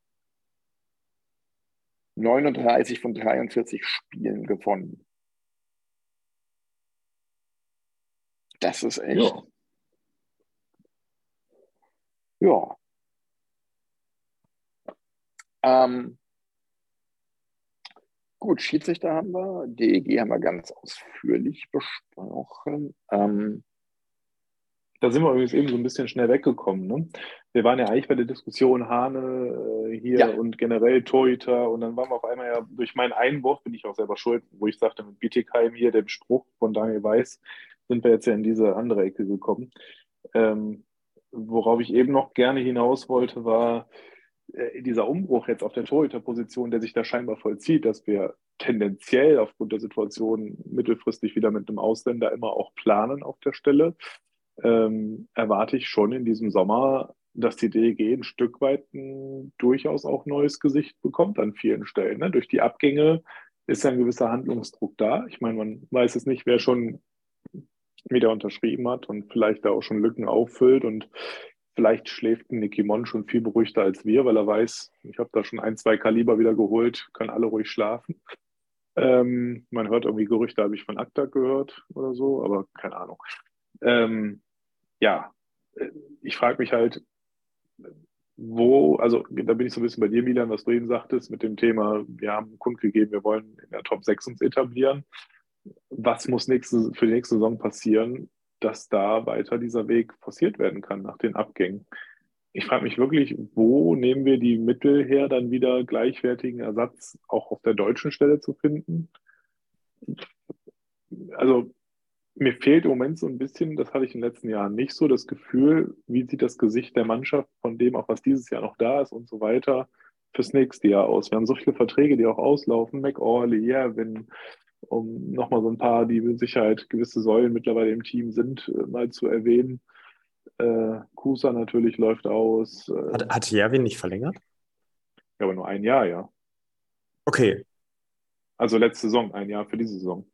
39 von 43 Spielen gewonnen. Das ist echt. Ja. Ja. Ähm, gut, Schiedsrichter haben wir, DEG haben wir ganz ausführlich besprochen. Ähm, Da sind wir übrigens eben so ein bisschen schnell weggekommen. Ne? Wir waren ja eigentlich bei der Diskussion Hane äh, hier Ja. und generell Torhüter und dann waren wir auf einmal ja durch meinen Einwurf, bin ich auch selber schuld, wo ich sagte, mit Bietigheim hier, dem Spruch von Daniel Weiß, sind wir jetzt ja in diese andere Ecke gekommen. Ähm, worauf ich eben noch gerne hinaus wollte, war äh, dieser Umbruch jetzt auf der Torhüterposition, der sich da scheinbar vollzieht, dass wir tendenziell aufgrund der Situation mittelfristig wieder mit einem Ausländer immer auch planen auf der Stelle ähm, erwarte ich schon in diesem Sommer, dass die DEG ein Stück weit ein durchaus auch neues Gesicht bekommt an vielen Stellen. Ne? Durch die Abgänge ist ja ein gewisser Handlungsdruck da. Ich meine, man weiß es nicht, wer schon wieder unterschrieben hat und vielleicht da auch schon Lücken auffüllt und vielleicht schläft Nicky Mon schon viel beruhigter als wir, weil er weiß, ich habe da schon ein, zwei Kaliber wieder geholt, können alle ruhig schlafen. Ähm, man hört irgendwie Gerüchte, habe ich von Akta gehört oder so, aber keine Ahnung. Ähm, ja, äh, ich frage mich halt, wo, also da bin ich so ein bisschen bei dir, Milan, was du eben sagtest, mit dem Thema, wir haben kundgegeben, wir wollen in der Top 6 uns etablieren. Was muss nächste, für die nächste Saison passieren, dass da weiter dieser Weg forciert werden kann nach den Abgängen? Ich frage mich wirklich, wo nehmen wir die Mittel her, dann wieder gleichwertigen Ersatz auch auf der deutschen Stelle zu finden? Also mir fehlt im Moment so ein bisschen, das hatte ich in den letzten Jahren nicht so, das Gefühl, wie sieht das Gesicht der Mannschaft von dem auch, was dieses Jahr noch da ist und so weiter, fürs nächste Jahr aus. Wir haben so viele Verträge, die auch auslaufen, McAuley, Jerwin, um nochmal so ein paar, die mit Sicherheit gewisse Säulen mittlerweile im Team sind, äh, mal zu erwähnen. Äh, Kusa natürlich läuft aus. Äh, Hat, hat Jerwin nicht verlängert? ja, aber nur ein Jahr, ja. Okay. Also letzte Saison, ein Jahr für diese Saison.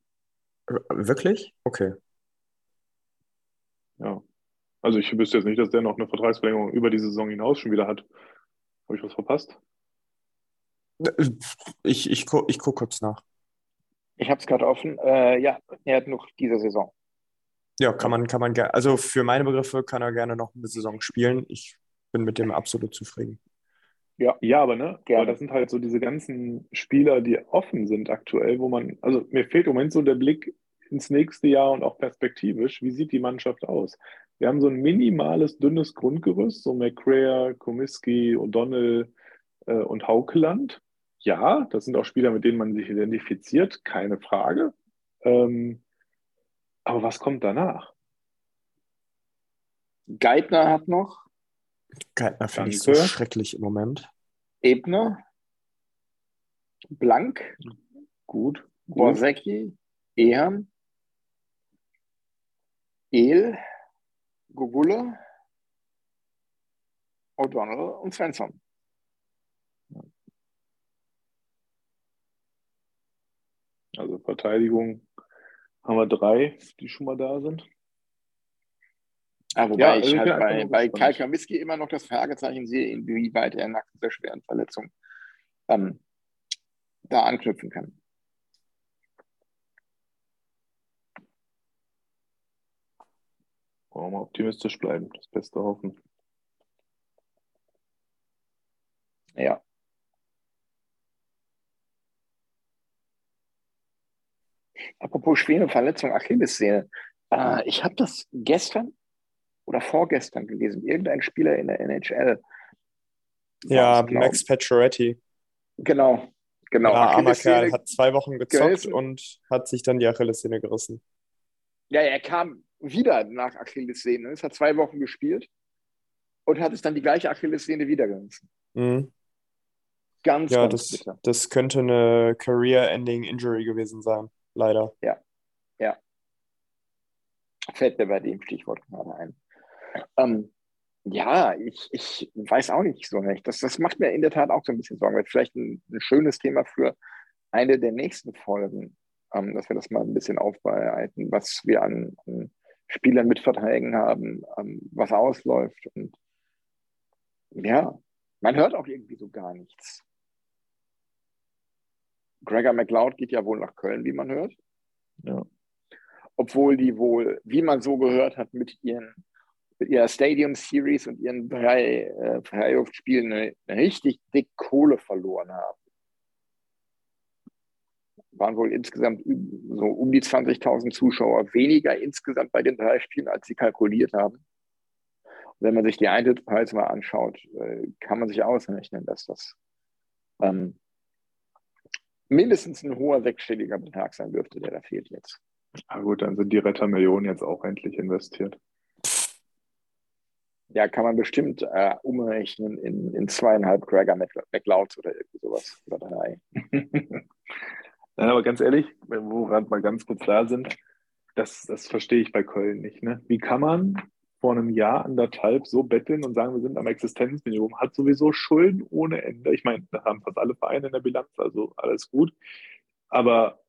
Wirklich? Okay. Ja. Also ich wüsste jetzt nicht, dass der noch eine Vertragsverlängerung über die Saison hinaus schon wieder hat. Habe ich was verpasst? Ich, ich, gu- ich gucke kurz nach. ich habe es gerade offen. Äh, ja, er hat noch diese Saison. Ja, kann man, kann man gerne. Also für meine Begriffe kann er gerne noch eine Saison spielen. Ich bin mit dem absolut zufrieden. Ja, aber ne, Gerne. aber das sind halt so diese ganzen Spieler, die offen sind aktuell, wo man, also mir fehlt im Moment so der Blick ins nächste Jahr und auch perspektivisch, wie sieht die Mannschaft aus? Wir haben so ein minimales, dünnes Grundgerüst, so McCrea, Komiski, O'Donnell äh, und Haukeland. Ja, das sind auch Spieler, mit denen man sich identifiziert, keine Frage. Ähm, aber was kommt danach? Geithner hat noch, Geithner finde ich so schrecklich im Moment. Ebner, Blank, Gut, gut. Borsecki, Ehan, El, Gugula, O'Donnell und Svensson. Also Verteidigung haben wir drei, die schon mal da sind. Ah, wobei Ja, also ich ich halt bei, bei. Kai Kaminski immer noch das Fragezeichen sehe, inwieweit er nach dieser schweren Verletzung ähm, da anknüpfen kann. Wollen wir optimistisch bleiben, das Beste hoffen. Ja. Apropos schwere Verletzung, Achillessehne. Äh, ich habe das gestern oder vorgestern gewesen. Irgendein Spieler in der NHL. Ja, Max Pacioretty. Genau, genau. Ja, armer Kerl hat zwei Wochen gezockt gerissen. und hat sich dann die Achillessehne gerissen. Ja, er kam wieder nach Achillessehne. Es hat zwei Wochen gespielt und hat es dann die gleiche Achillessehne wieder gerissen. Mhm. Ganz, ja, ganz das, bitter. das könnte eine Career-Ending Injury gewesen sein, leider. Ja, ja. Fällt mir bei dem Stichwort gerade ein. Ähm, ja, ich, ich weiß auch nicht so recht. Das, das macht mir in der Tat auch so ein bisschen Sorgen. Weil vielleicht ein, ein schönes Thema für eine der nächsten Folgen, ähm, dass wir das mal ein bisschen aufbereiten, was wir an, an Spielern mit Verträgen haben, ähm, was ausläuft. Und ja, man hört auch irgendwie so gar nichts. Gregor McLeod geht ja wohl nach Köln, wie man hört. Ja. Obwohl die wohl, wie man so gehört hat, mit ihren mit ihrer Stadium Series und ihren drei äh, Playoff-Spielen eine, eine richtig dick Kohle verloren haben. Waren wohl insgesamt so um die 20.000 Zuschauer weniger insgesamt bei den drei Spielen, als sie kalkuliert haben. Und wenn man sich die Eintrittspreise mal anschaut, äh, kann man sich ausrechnen, dass das ähm, mindestens ein hoher sechsstelliger Betrag sein dürfte, der da fehlt jetzt. Na gut, dann sind die Rettermillionen jetzt auch endlich investiert. Ja, kann man bestimmt äh, umrechnen in, in zweieinhalb Gregor McLeods oder irgendwie sowas. Oder drei. ja, aber ganz ehrlich, wenn wir ganz kurz da sind, das, das verstehe ich bei Köln nicht. Ne? Wie kann man vor einem Jahr, anderthalb so betteln und sagen, wir sind am Existenzminimum, hat sowieso Schulden ohne Ende. Ich meine, da haben fast alle Vereine in der Bilanz, also alles gut. Aber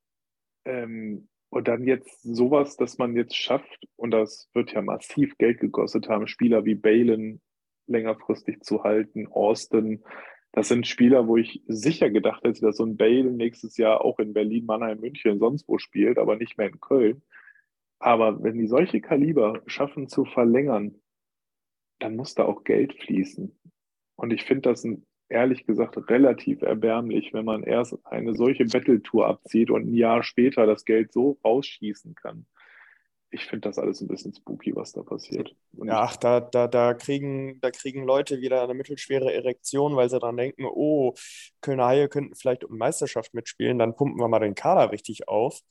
ähm, und dann jetzt sowas, dass man jetzt schafft, und das wird ja massiv Geld gekostet haben, Spieler wie Balen längerfristig zu halten, Austin. Das sind Spieler, wo ich sicher gedacht hätte, dass so ein Bale nächstes Jahr auch in Berlin, Mannheim, München, sonst wo spielt, aber nicht mehr in Köln. Aber wenn die solche Kaliber schaffen zu verlängern, dann muss da auch Geld fließen. Und ich finde das ein ehrlich gesagt relativ erbärmlich, wenn man erst eine solche Battle-Tour abzieht und ein Jahr später das Geld so rausschießen kann. Ich finde das alles ein bisschen spooky, was da passiert. Und ja, ach, da, da, da, kriegen, da kriegen Leute wieder eine mittelschwere Erektion, weil sie dann denken, oh, Kölner Haie könnten vielleicht um Meisterschaft mitspielen, dann pumpen wir mal den Kader richtig auf.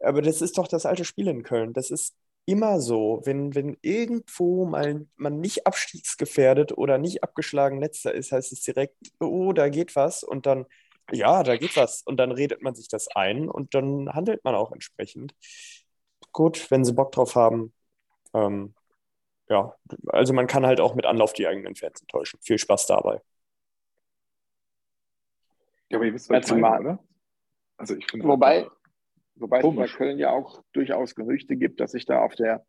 Aber das ist doch das alte Spiel in Köln. Das ist immer so, wenn, wenn irgendwo mal man nicht abstiegsgefährdet oder nicht abgeschlagen letzter ist, heißt es direkt, oh, da geht was und dann, ja, da geht was und dann redet man sich das ein und dann handelt man auch entsprechend. Gut, wenn sie Bock drauf haben. Ähm, ja, also man kann halt auch mit Anlauf die eigenen Fans enttäuschen. Viel Spaß dabei. Ja, aber ihr wisst, was ich meine, oder? Also ich finde Wobei, Wobei Komisch. es bei Köln ja auch durchaus Gerüchte gibt, dass sich da auf der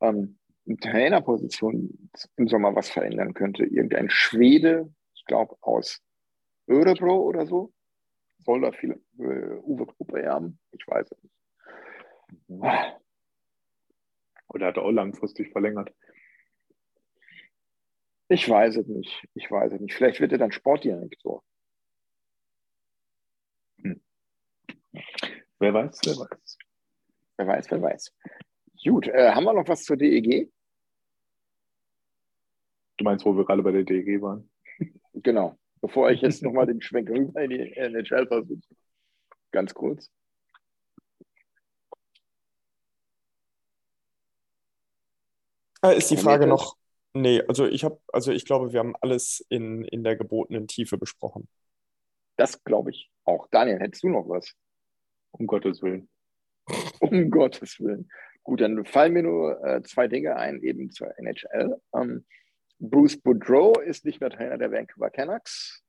ähm, Trainerposition im Sommer was verändern könnte. Irgendein Schwede, ich glaube aus Örebro oder so, soll da viel äh, Uwe Gruppe haben. Ich weiß es nicht. Mhm. Oder hat er auch langfristig verlängert? Ich weiß es nicht. Ich weiß es nicht. Vielleicht wird er dann Sportdirektor. Hm. Wer weiß, wer weiß. Wer weiß, wer weiß. Gut, äh, haben wir noch was zur DEG? Du meinst, wo wir gerade bei der DEG waren? Genau. Bevor ich jetzt nochmal den Schwenk rüber in die NHL versuche. Ganz kurz. Äh, ist die Frage noch. Nee, also ich habe, also ich glaube, wir haben alles in, in der gebotenen Tiefe besprochen. Das glaube ich auch. Daniel, hättest du noch was? Um Gottes Willen. Um Gottes Willen. Gut, dann fallen mir nur äh, zwei Dinge ein, eben zur NHL. Ähm, Bruce Boudreau ist nicht mehr Trainer der Vancouver Canucks.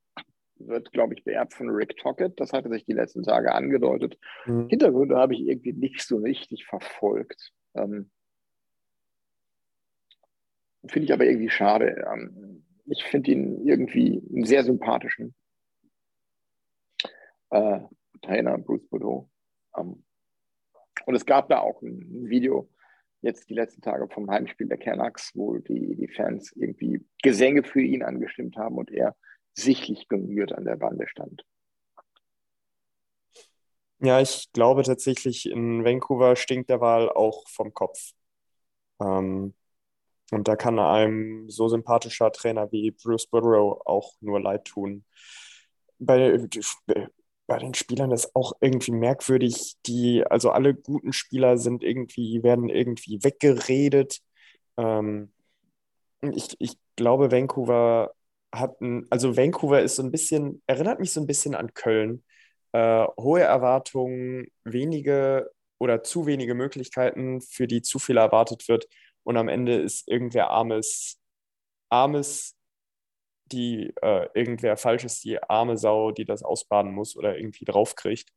Wird, glaube ich, beerbt von Rick Tockett. Das hatte sich die letzten Tage angedeutet. Mhm. Hintergründe habe ich irgendwie nicht so richtig verfolgt. Ähm, finde ich aber irgendwie schade. Ähm, ich finde ihn irgendwie einen sehr sympathischen äh, Trainer, Bruce Boudreau. Ähm, und es gab da auch ein Video, jetzt die letzten Tage vom Heimspiel der Canucks, wo die, die Fans irgendwie Gesänge für ihn angestimmt haben und er sichtlich gerührt an der Bande stand. Ja, ich glaube tatsächlich, in Vancouver stinkt der Wahl auch vom Kopf. Ähm, Und da kann einem so sympathischer Trainer wie Bruce Burrow auch nur leid tun. Bei, bei den Spielern ist auch irgendwie merkwürdig, die, also alle guten Spieler sind irgendwie, werden irgendwie weggeredet. Ähm, ich, ich glaube, Vancouver hat ein, also Vancouver ist so ein bisschen, erinnert mich so ein bisschen an Köln. Äh, hohe Erwartungen, wenige oder zu wenige Möglichkeiten, für die zu viel erwartet wird. Und am Ende ist irgendwer armes, armes, die äh, irgendwer falsches, die arme Sau, die das ausbaden muss oder irgendwie draufkriegt.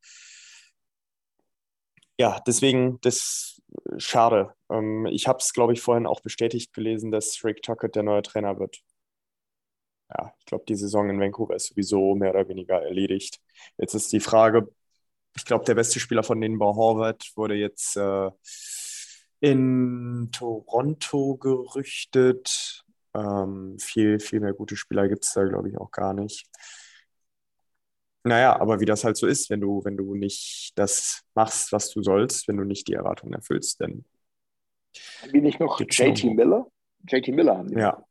Ja, deswegen, das schade. Ähm, ich habe es, glaube ich, vorhin auch bestätigt gelesen, dass Rick Tuckett der neue Trainer wird. Ja, ich glaube, die Saison in Vancouver ist sowieso mehr oder weniger erledigt. Jetzt ist die Frage, ich glaube, der beste Spieler von denen war Horvath, wurde jetzt äh, in Toronto gerüchtet. Ähm, viel, viel mehr gute Spieler gibt es da, glaube ich, auch gar nicht. Naja, aber wie das halt so ist, wenn du, wenn du nicht das machst, was du sollst, wenn du nicht die Erwartungen erfüllst, dann. Wie nicht noch JT Miller? JT Miller haben die. Ja.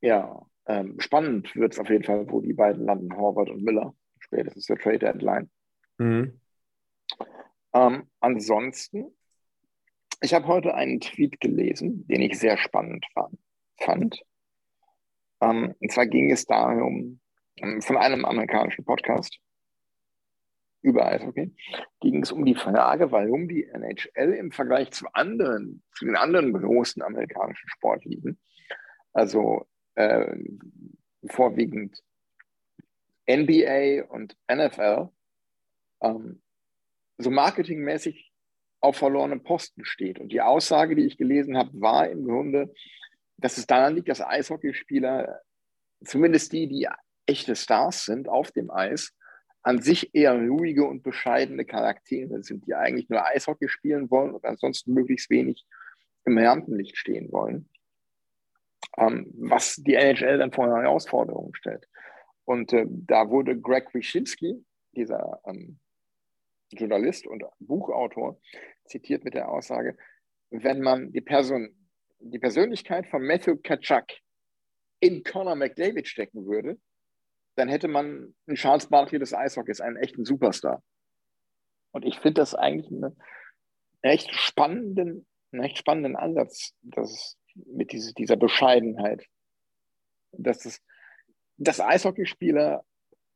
Ja, ähm, spannend wird es auf jeden Fall, wo die beiden landen, Horvath und Miller, spätestens der Trade Deadline. Mhm. Ähm, ansonsten, ich habe heute einen Tweet gelesen, den ich sehr spannend fand. Ähm, und zwar ging es darum, ähm, von einem amerikanischen Podcast über Eishockey, ging es um die Frage, warum die NHL im Vergleich zu anderen, zu den anderen großen amerikanischen Sportligen, also äh, vorwiegend NBA und NFL, ähm, so marketingmäßig auf verlorenen Posten steht. Und die Aussage, die ich gelesen habe, war im Grunde, dass es daran liegt, dass Eishockeyspieler, zumindest die, die echte Stars sind auf dem Eis, an sich eher ruhige und bescheidene Charaktere sind, die eigentlich nur Eishockey spielen wollen und ansonsten möglichst wenig im Rampenlicht stehen wollen. Ähm, was die NHL dann vor eine Herausforderung stellt. Und äh, da wurde Greg Wyszynski, dieser ähm, Journalist und Buchautor, zitiert mit der Aussage, wenn man die, Person, die Persönlichkeit von Matthew Kaczak in Conor McDavid stecken würde, dann hätte man einen Charles Barkley des Eishockeys, einen echten Superstar. Und ich finde das eigentlich einen echt spannenden, einen echt spannenden Ansatz, dass mit diese, dieser Bescheidenheit, dass, das, dass Eishockeyspieler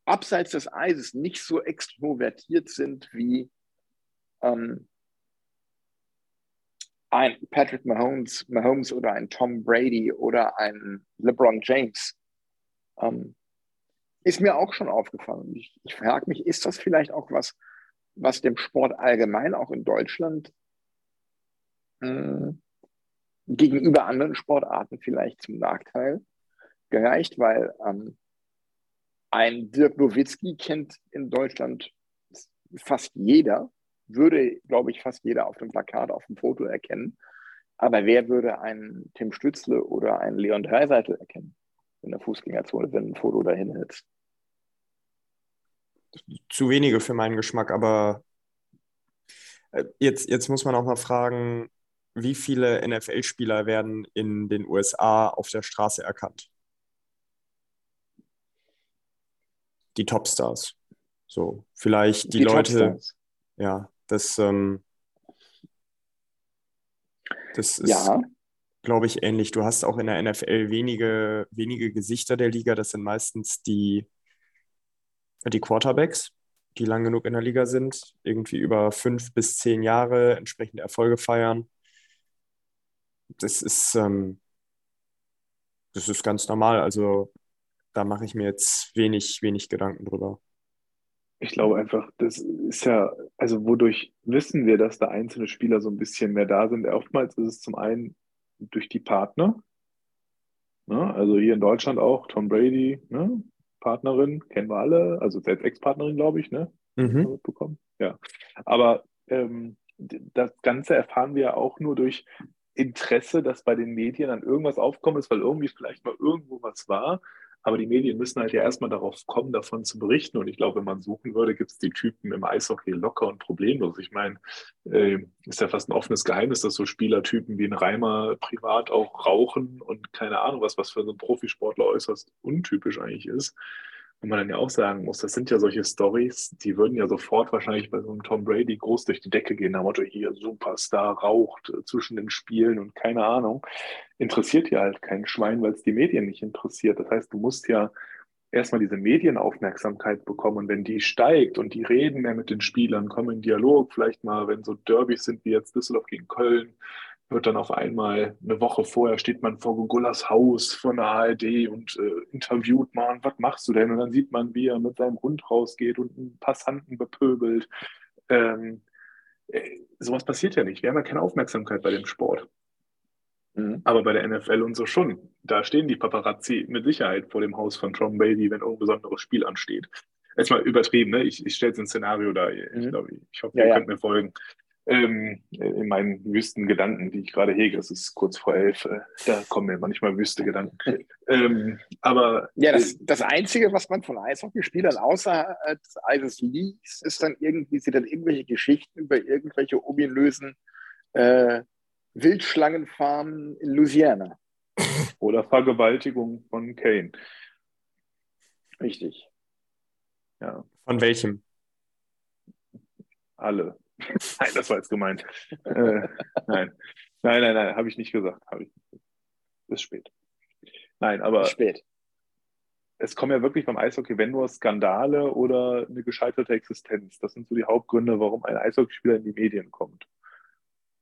abseits des Eises nicht so extrovertiert sind wie ähm, ein Patrick Mahomes, Mahomes oder ein Tom Brady oder ein LeBron James. Ähm, ist mir auch schon aufgefallen. Ich, ich frage mich, ist das vielleicht auch was, was dem Sport allgemein auch in Deutschland äh, gegenüber anderen Sportarten vielleicht zum Nachteil gereicht, weil ähm, ein Dirk Nowitzki kennt in Deutschland fast jeder, würde, glaube ich, fast jeder auf dem Plakat, auf dem Foto erkennen. Aber wer würde einen Tim Stützle oder einen Leon Dreiseitel erkennen in der Fußgängerzone, wenn ein Foto dahin hält? Zu wenige für meinen Geschmack, aber äh, jetzt, jetzt muss man auch mal fragen, wie viele NFL-Spieler werden in den USA auf der Straße erkannt? Die Topstars. So, vielleicht die, die Leute. Topstars. Ja, das, ähm, das ist, ja. glaube ich, ähnlich. Du hast auch in der NFL wenige, wenige Gesichter der Liga. Das sind meistens die, die Quarterbacks die lang genug in der Liga sind, irgendwie über fünf bis zehn Jahre entsprechende Erfolge feiern das ist, ähm, das ist ganz normal. Also da mache ich mir jetzt wenig, wenig Gedanken drüber. Ich glaube einfach, das ist ja, also wodurch wissen wir, dass da einzelne Spieler so ein bisschen mehr da sind? Oftmals ist es zum einen durch die Partner. Ne? Also hier in Deutschland auch Tom Brady, ne? Partnerin, kennen wir alle, also selbst Ex-Partnerin, glaube ich, ne? Mhm. Bekommen. Ja. Aber ähm, das Ganze erfahren wir auch nur durch Interesse, dass bei den Medien an irgendwas aufkommen ist, weil irgendwie vielleicht mal irgendwo was war. Aber die Medien müssen halt ja erstmal darauf kommen, davon zu berichten. Und ich glaube, wenn man suchen würde, gibt es die Typen im Eishockey locker und problemlos. Ich meine, äh, ist ja fast ein offenes Geheimnis, dass so Spielertypen wie ein Reimer privat auch rauchen und keine Ahnung was, was für so einen Profisportler äußerst untypisch eigentlich ist. Und man dann ja auch sagen muss, das sind ja solche Stories, die würden ja sofort wahrscheinlich bei so einem Tom Brady groß durch die Decke gehen. Nach Motto, hier Superstar raucht äh, zwischen den Spielen und keine Ahnung. Interessiert ja halt kein Schwein, weil es die Medien nicht interessiert. Das heißt, du musst ja erstmal diese Medienaufmerksamkeit bekommen. Und wenn die steigt und die reden mehr mit den Spielern, kommen in Dialog, vielleicht mal, wenn so Derbys sind wie jetzt Düsseldorf gegen Köln, wird dann auf einmal eine Woche vorher steht man vor Gugullas Haus von der ARD und äh, interviewt man, was machst du denn? Und dann sieht man, wie er mit seinem Hund rausgeht und einen Passanten bepöbelt. Ähm, äh, sowas passiert ja nicht. Wir haben ja keine Aufmerksamkeit bei dem Sport. Mhm. Aber bei der NFL und so schon. Da stehen die Paparazzi mit Sicherheit vor dem Haus von Tom Brady, wenn irgendein besonderes Spiel ansteht. Jetzt mal übertrieben, ne? Ich, ich stelle jetzt ein Szenario da. Ich, mhm. glaub, ich hoffe, ja, ihr ja. könnt mir folgen ähm, in meinen wüsten Gedanken, die ich gerade hege. Es ist kurz vor elf, äh, da kommen mir manchmal wüste Gedanken. ähm, aber ja, das, das Einzige, was man von Eishockeyspielern außer des Eises liest, ist dann irgendwie, sind dann irgendwelche Geschichten über irgendwelche ominösen äh, Wildschlangenfarmen in Louisiana. Oder Vergewaltigung von Kane. Richtig. Ja. Von welchem? Alle. nein, das war jetzt gemeint. äh, nein. Nein, nein, nein, habe ich nicht gesagt. Habe ich nicht. Ist spät. Nein, aber. Spät. Es kommen ja wirklich beim Eishockey, wenn nur Skandale oder eine gescheiterte Existenz. Das sind so die Hauptgründe, warum ein Eishockeyspieler in die Medien kommt.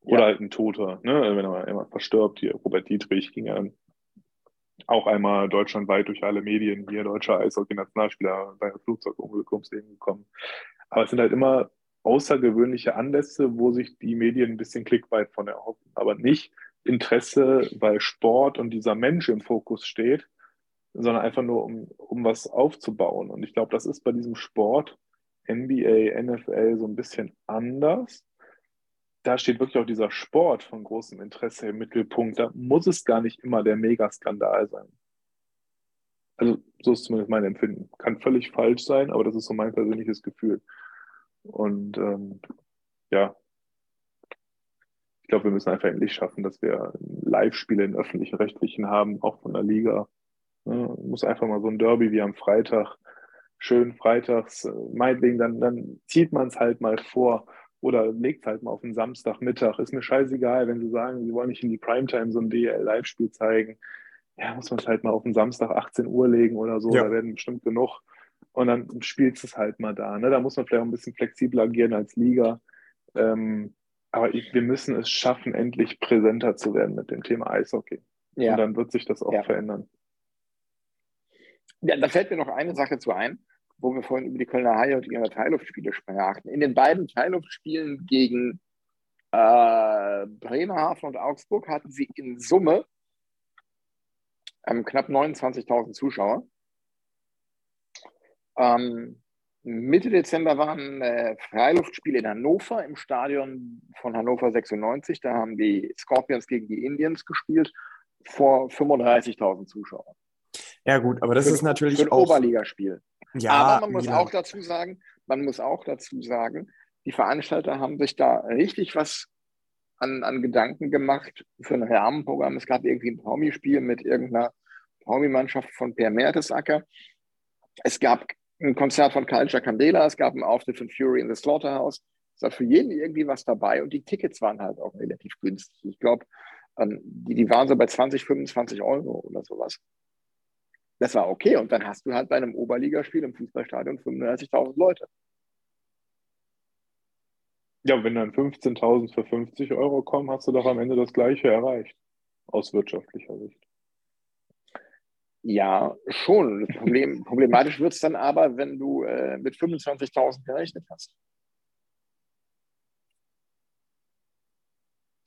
Oder ja. halt ein Toter, ne? wenn er immer verstirbt. Hier, Robert Dietrich ging ja auch einmal deutschlandweit durch alle Medien, hier deutscher Eishockey-Nationalspieler bei einem Flugzeugunglück ums Leben gekommen. Aber es sind halt immer außergewöhnliche Anlässe, wo sich die Medien ein bisschen Klickweit von erhoffen, aber nicht Interesse, weil Sport und dieser Mensch im Fokus steht, sondern einfach nur, um, um was aufzubauen. Und ich glaube, das ist bei diesem Sport, NBA, NFL, so ein bisschen anders. Da steht wirklich auch dieser Sport von großem Interesse im Mittelpunkt. Da muss es gar nicht immer der Megaskandal sein. Also, so ist zumindest mein Empfinden. Kann völlig falsch sein, aber das ist so mein persönliches Gefühl. Und ähm, ja, ich glaube, wir müssen einfach endlich schaffen, dass wir Live-Spiele in öffentlichen Rechtlichen haben, auch von der Liga. Ja, muss einfach mal so ein Derby wie am Freitag, schön freitags, äh, meinetwegen, dann, dann zieht man es halt mal vor oder legt es halt mal auf den Samstagmittag. Ist mir scheißegal, wenn sie sagen, sie wollen nicht in die Primetime so ein DL-Live-Spiel zeigen. Ja, muss man es halt mal auf den Samstag 18 Uhr legen oder so. Ja. Da werden bestimmt genug und dann spielst du es halt mal da. Ne? Da muss man vielleicht auch ein bisschen flexibler agieren als Liga. Ähm, aber ich, wir müssen es schaffen, endlich präsenter zu werden mit dem Thema Eishockey. Ja. Und dann wird sich das auch ja. verändern. Ja, da fällt mir noch eine Sache zu ein, wo wir vorhin über die Kölner Haie und ihre Teilluftspiele sprachen. In den beiden Teilluftspielen gegen äh, Bremerhaven und Augsburg hatten sie in Summe ähm, knapp 29.000 Zuschauer. Ähm, Mitte Dezember waren äh, Freiluftspiele in Hannover im Stadion von Hannover 96. Da haben die Scorpions gegen die Indians gespielt vor 35.000 Zuschauern. Ja gut, aber das für, ist natürlich für ein auch Oberligaspiel. Ja, aber man muss ja. auch dazu sagen, man muss auch dazu sagen, die Veranstalter haben sich da richtig was an, an Gedanken gemacht für ein Rahmenprogramm. Es gab irgendwie ein Promi-Spiel mit irgendeiner Promi-Mannschaft von Per Mertesacker. Es gab ein Konzert von Culture Candela, es gab einen Auftritt von Fury in the Slaughterhouse. Es war für jeden irgendwie was dabei und die Tickets waren halt auch relativ günstig. Ich glaube, ähm, die, die waren so bei 20, 25 Euro oder sowas. Das war okay. Und dann hast du halt bei einem Oberligaspiel im Fußballstadion 35.000 Leute. Ja, wenn dann 15.000 für 50 Euro kommen, hast du doch am Ende das Gleiche erreicht. Aus wirtschaftlicher Sicht. Ja, schon. Problem, problematisch wird es dann aber, wenn du äh, mit 25.000 gerechnet hast.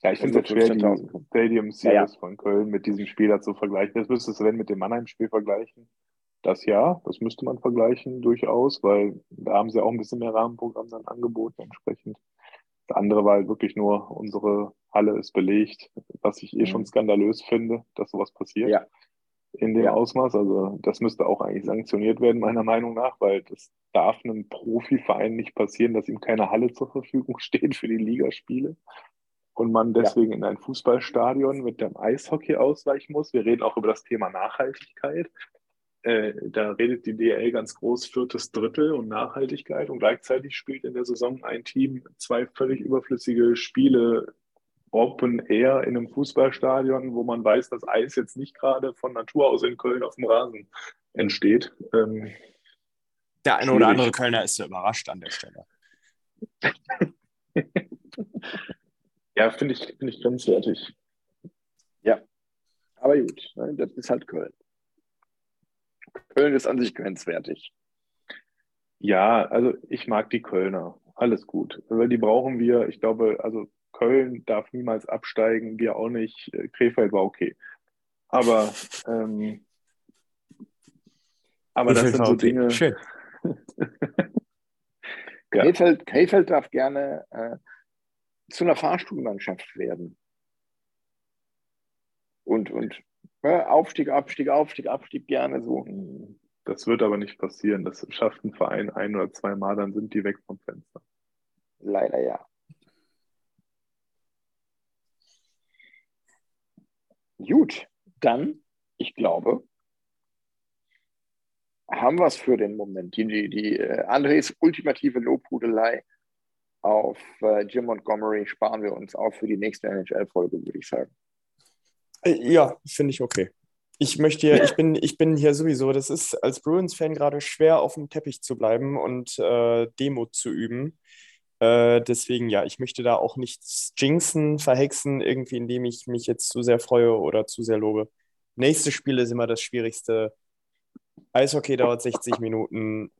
Ja, ich finde es schwer, die Stadium Series ja, ja. von Köln mit diesem Spieler zu vergleichen. Das müsstest du, wenn mit dem Mannheim-Spiel vergleichen. Das ja, das müsste man vergleichen durchaus, weil da haben sie auch ein bisschen mehr Rahmenprogramm dann angeboten entsprechend. Das andere war halt wirklich nur, unsere Halle ist belegt, was ich eh mhm. schon skandalös finde, dass sowas passiert. Ja. In dem Ja. Ausmaß. Also das müsste auch eigentlich sanktioniert werden, meiner Meinung nach, weil das darf einem Profiverein nicht passieren, dass ihm keine Halle zur Verfügung steht für die Ligaspiele und man deswegen in ein Fußballstadion mit dem Eishockey ausweichen muss. Wir reden auch über das Thema Nachhaltigkeit. Äh, da redet die DL ganz groß viertes Drittel und Nachhaltigkeit und gleichzeitig spielt in der Saison ein Team zwei völlig überflüssige Spiele Open Air in einem Fußballstadion, wo man weiß, dass Eis jetzt nicht gerade von Natur aus in Köln auf dem Rasen entsteht. Ähm, Der eine Schwierig. oder andere Kölner ist so überrascht an der Stelle. ja, finde ich, finde ich grenzwertig. Aber gut, ne, das ist halt Köln. Köln ist an sich grenzwertig. Ja, also ich mag die Kölner. Alles gut. Weil die brauchen wir. Ich glaube, also Köln darf niemals absteigen, wir auch nicht. Äh, Krefeld war okay. Aber, ähm, aber das sind so Okay, Dinge. Schön. Ja. Krefeld, Krefeld darf gerne äh, zu einer Fahrstuhlmannschaft werden. Und, und ja, Aufstieg, Abstieg, Aufstieg, Abstieg gerne so. Das wird aber nicht passieren. Das schafft ein Verein ein oder zwei Mal, dann sind die weg vom Fenster. Leider ja. Gut, dann, ich glaube, haben wir es für den Moment. Die, die, die äh, Andres ultimative Lobhudelei auf äh, Jim Montgomery sparen wir uns auch für die nächste NHL-Folge, würde ich sagen. Äh, Ja, finde ich okay. Ich möchte hier, ich bin, ich bin hier sowieso, das ist als Bruins-Fan gerade schwer, auf dem Teppich zu bleiben und äh, Demut zu üben. Äh, deswegen, ja, ich möchte da auch nichts jinxen, verhexen, irgendwie, indem ich mich jetzt zu sehr freue oder zu sehr lobe. Nächste Spiel ist immer das Schwierigste. Eishockey dauert 60 Minuten,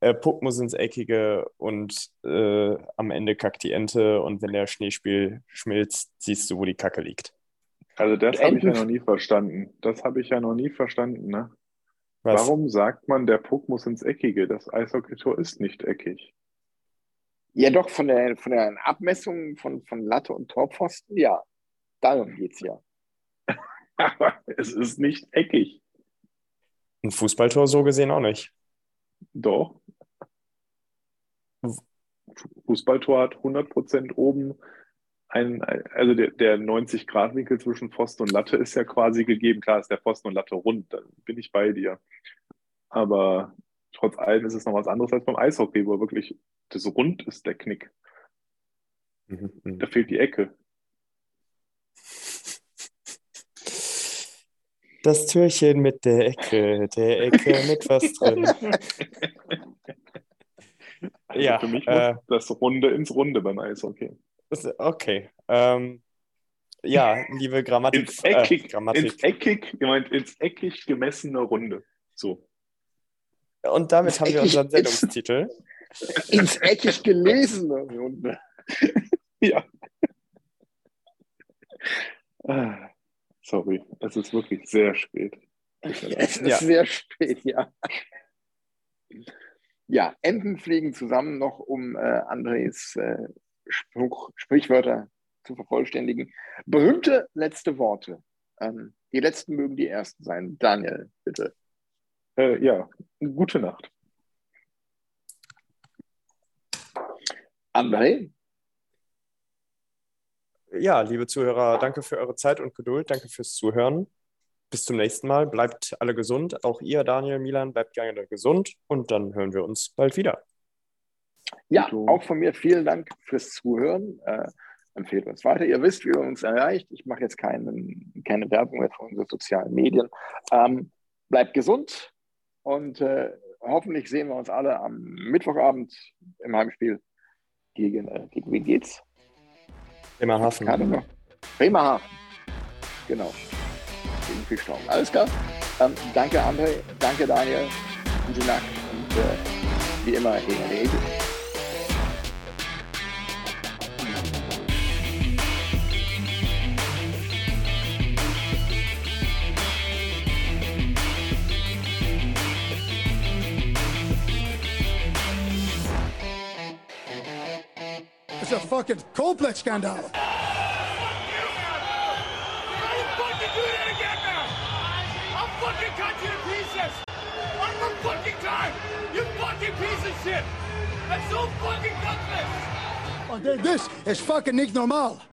äh, Puck muss ins Eckige und äh, am Ende kackt die Ente und wenn der Schneespiel schmilzt, siehst du, wo die Kacke liegt. Also das habe ich ja noch nie verstanden. Das habe ich ja noch nie verstanden. Ne? Was? Warum sagt man, der Puck muss ins Eckige? Das Eishockeytor ist nicht eckig. Ja, doch, von der, von der Abmessung von, von Latte und Torpfosten, ja. Darum geht es ja. Aber es ist nicht eckig. Ein Fußballtor so gesehen auch nicht. Doch. Fußballtor hat 100% oben ein, also der, der 90-Grad-Winkel zwischen Pfosten und Latte ist ja quasi gegeben. Klar ist der Pfosten und Latte rund, da bin ich bei dir. Aber trotz allem ist es noch was anderes als beim Eishockey, wo wirklich das Rund ist der Knick. Mhm, mhm. Da fehlt die Ecke. Das Türchen mit der Ecke, der Ecke mit was drin. Also Ja, für mich äh, muss das Runde ins Runde beim Eishockey. Okay. Ähm, ja, liebe Grammatik. Ins eckig, äh, Grammatik. ins eckig, gemeint, ins eckig gemessene Runde. So. Und damit haben wir unseren Sendungstitel. Ins eckig gelesene Runde. Ja. Ah, Sorry, es ist wirklich sehr spät. Es ist Ja. sehr spät, ja. Ja, Enten fliegen zusammen noch, um äh, Andres äh, Spruch, Sprichwörter zu vervollständigen. Berühmte letzte Worte. Ähm, die letzten mögen die ersten sein. Daniel, bitte. Äh, ja, gute Nacht. André, Ja, liebe Zuhörer, danke für eure Zeit und Geduld. Danke fürs Zuhören. Bis zum nächsten Mal. Bleibt alle gesund. Auch ihr, Daniel, Milan, bleibt gerne gesund. Und dann hören wir uns bald wieder. ja, auch von mir vielen Dank fürs Zuhören. Äh, empfehlt uns weiter. Ihr wisst, wie ihr uns erreicht. Ich mache jetzt keinen, keine Werbung mehr für unsere sozialen Medien. Ähm, bleibt gesund und äh, hoffentlich sehen wir uns alle am Mittwochabend im Heimspiel gegen, äh, gegen wen geht's? Bremerhaven. Keine noch. Bremerhaven. Genau. Gegen Fischtown. Alles klar. Ähm, danke, André. Danke, Daniel. Gute Nacht. Und äh, wie immer, Hegel Hegel. a fucking Coldplay scandal. Fuck fucking cut you to pieces! One more fucking time! You fucking piece of shit! That's so fucking gutless! Oh, this is fucking Nick Normal.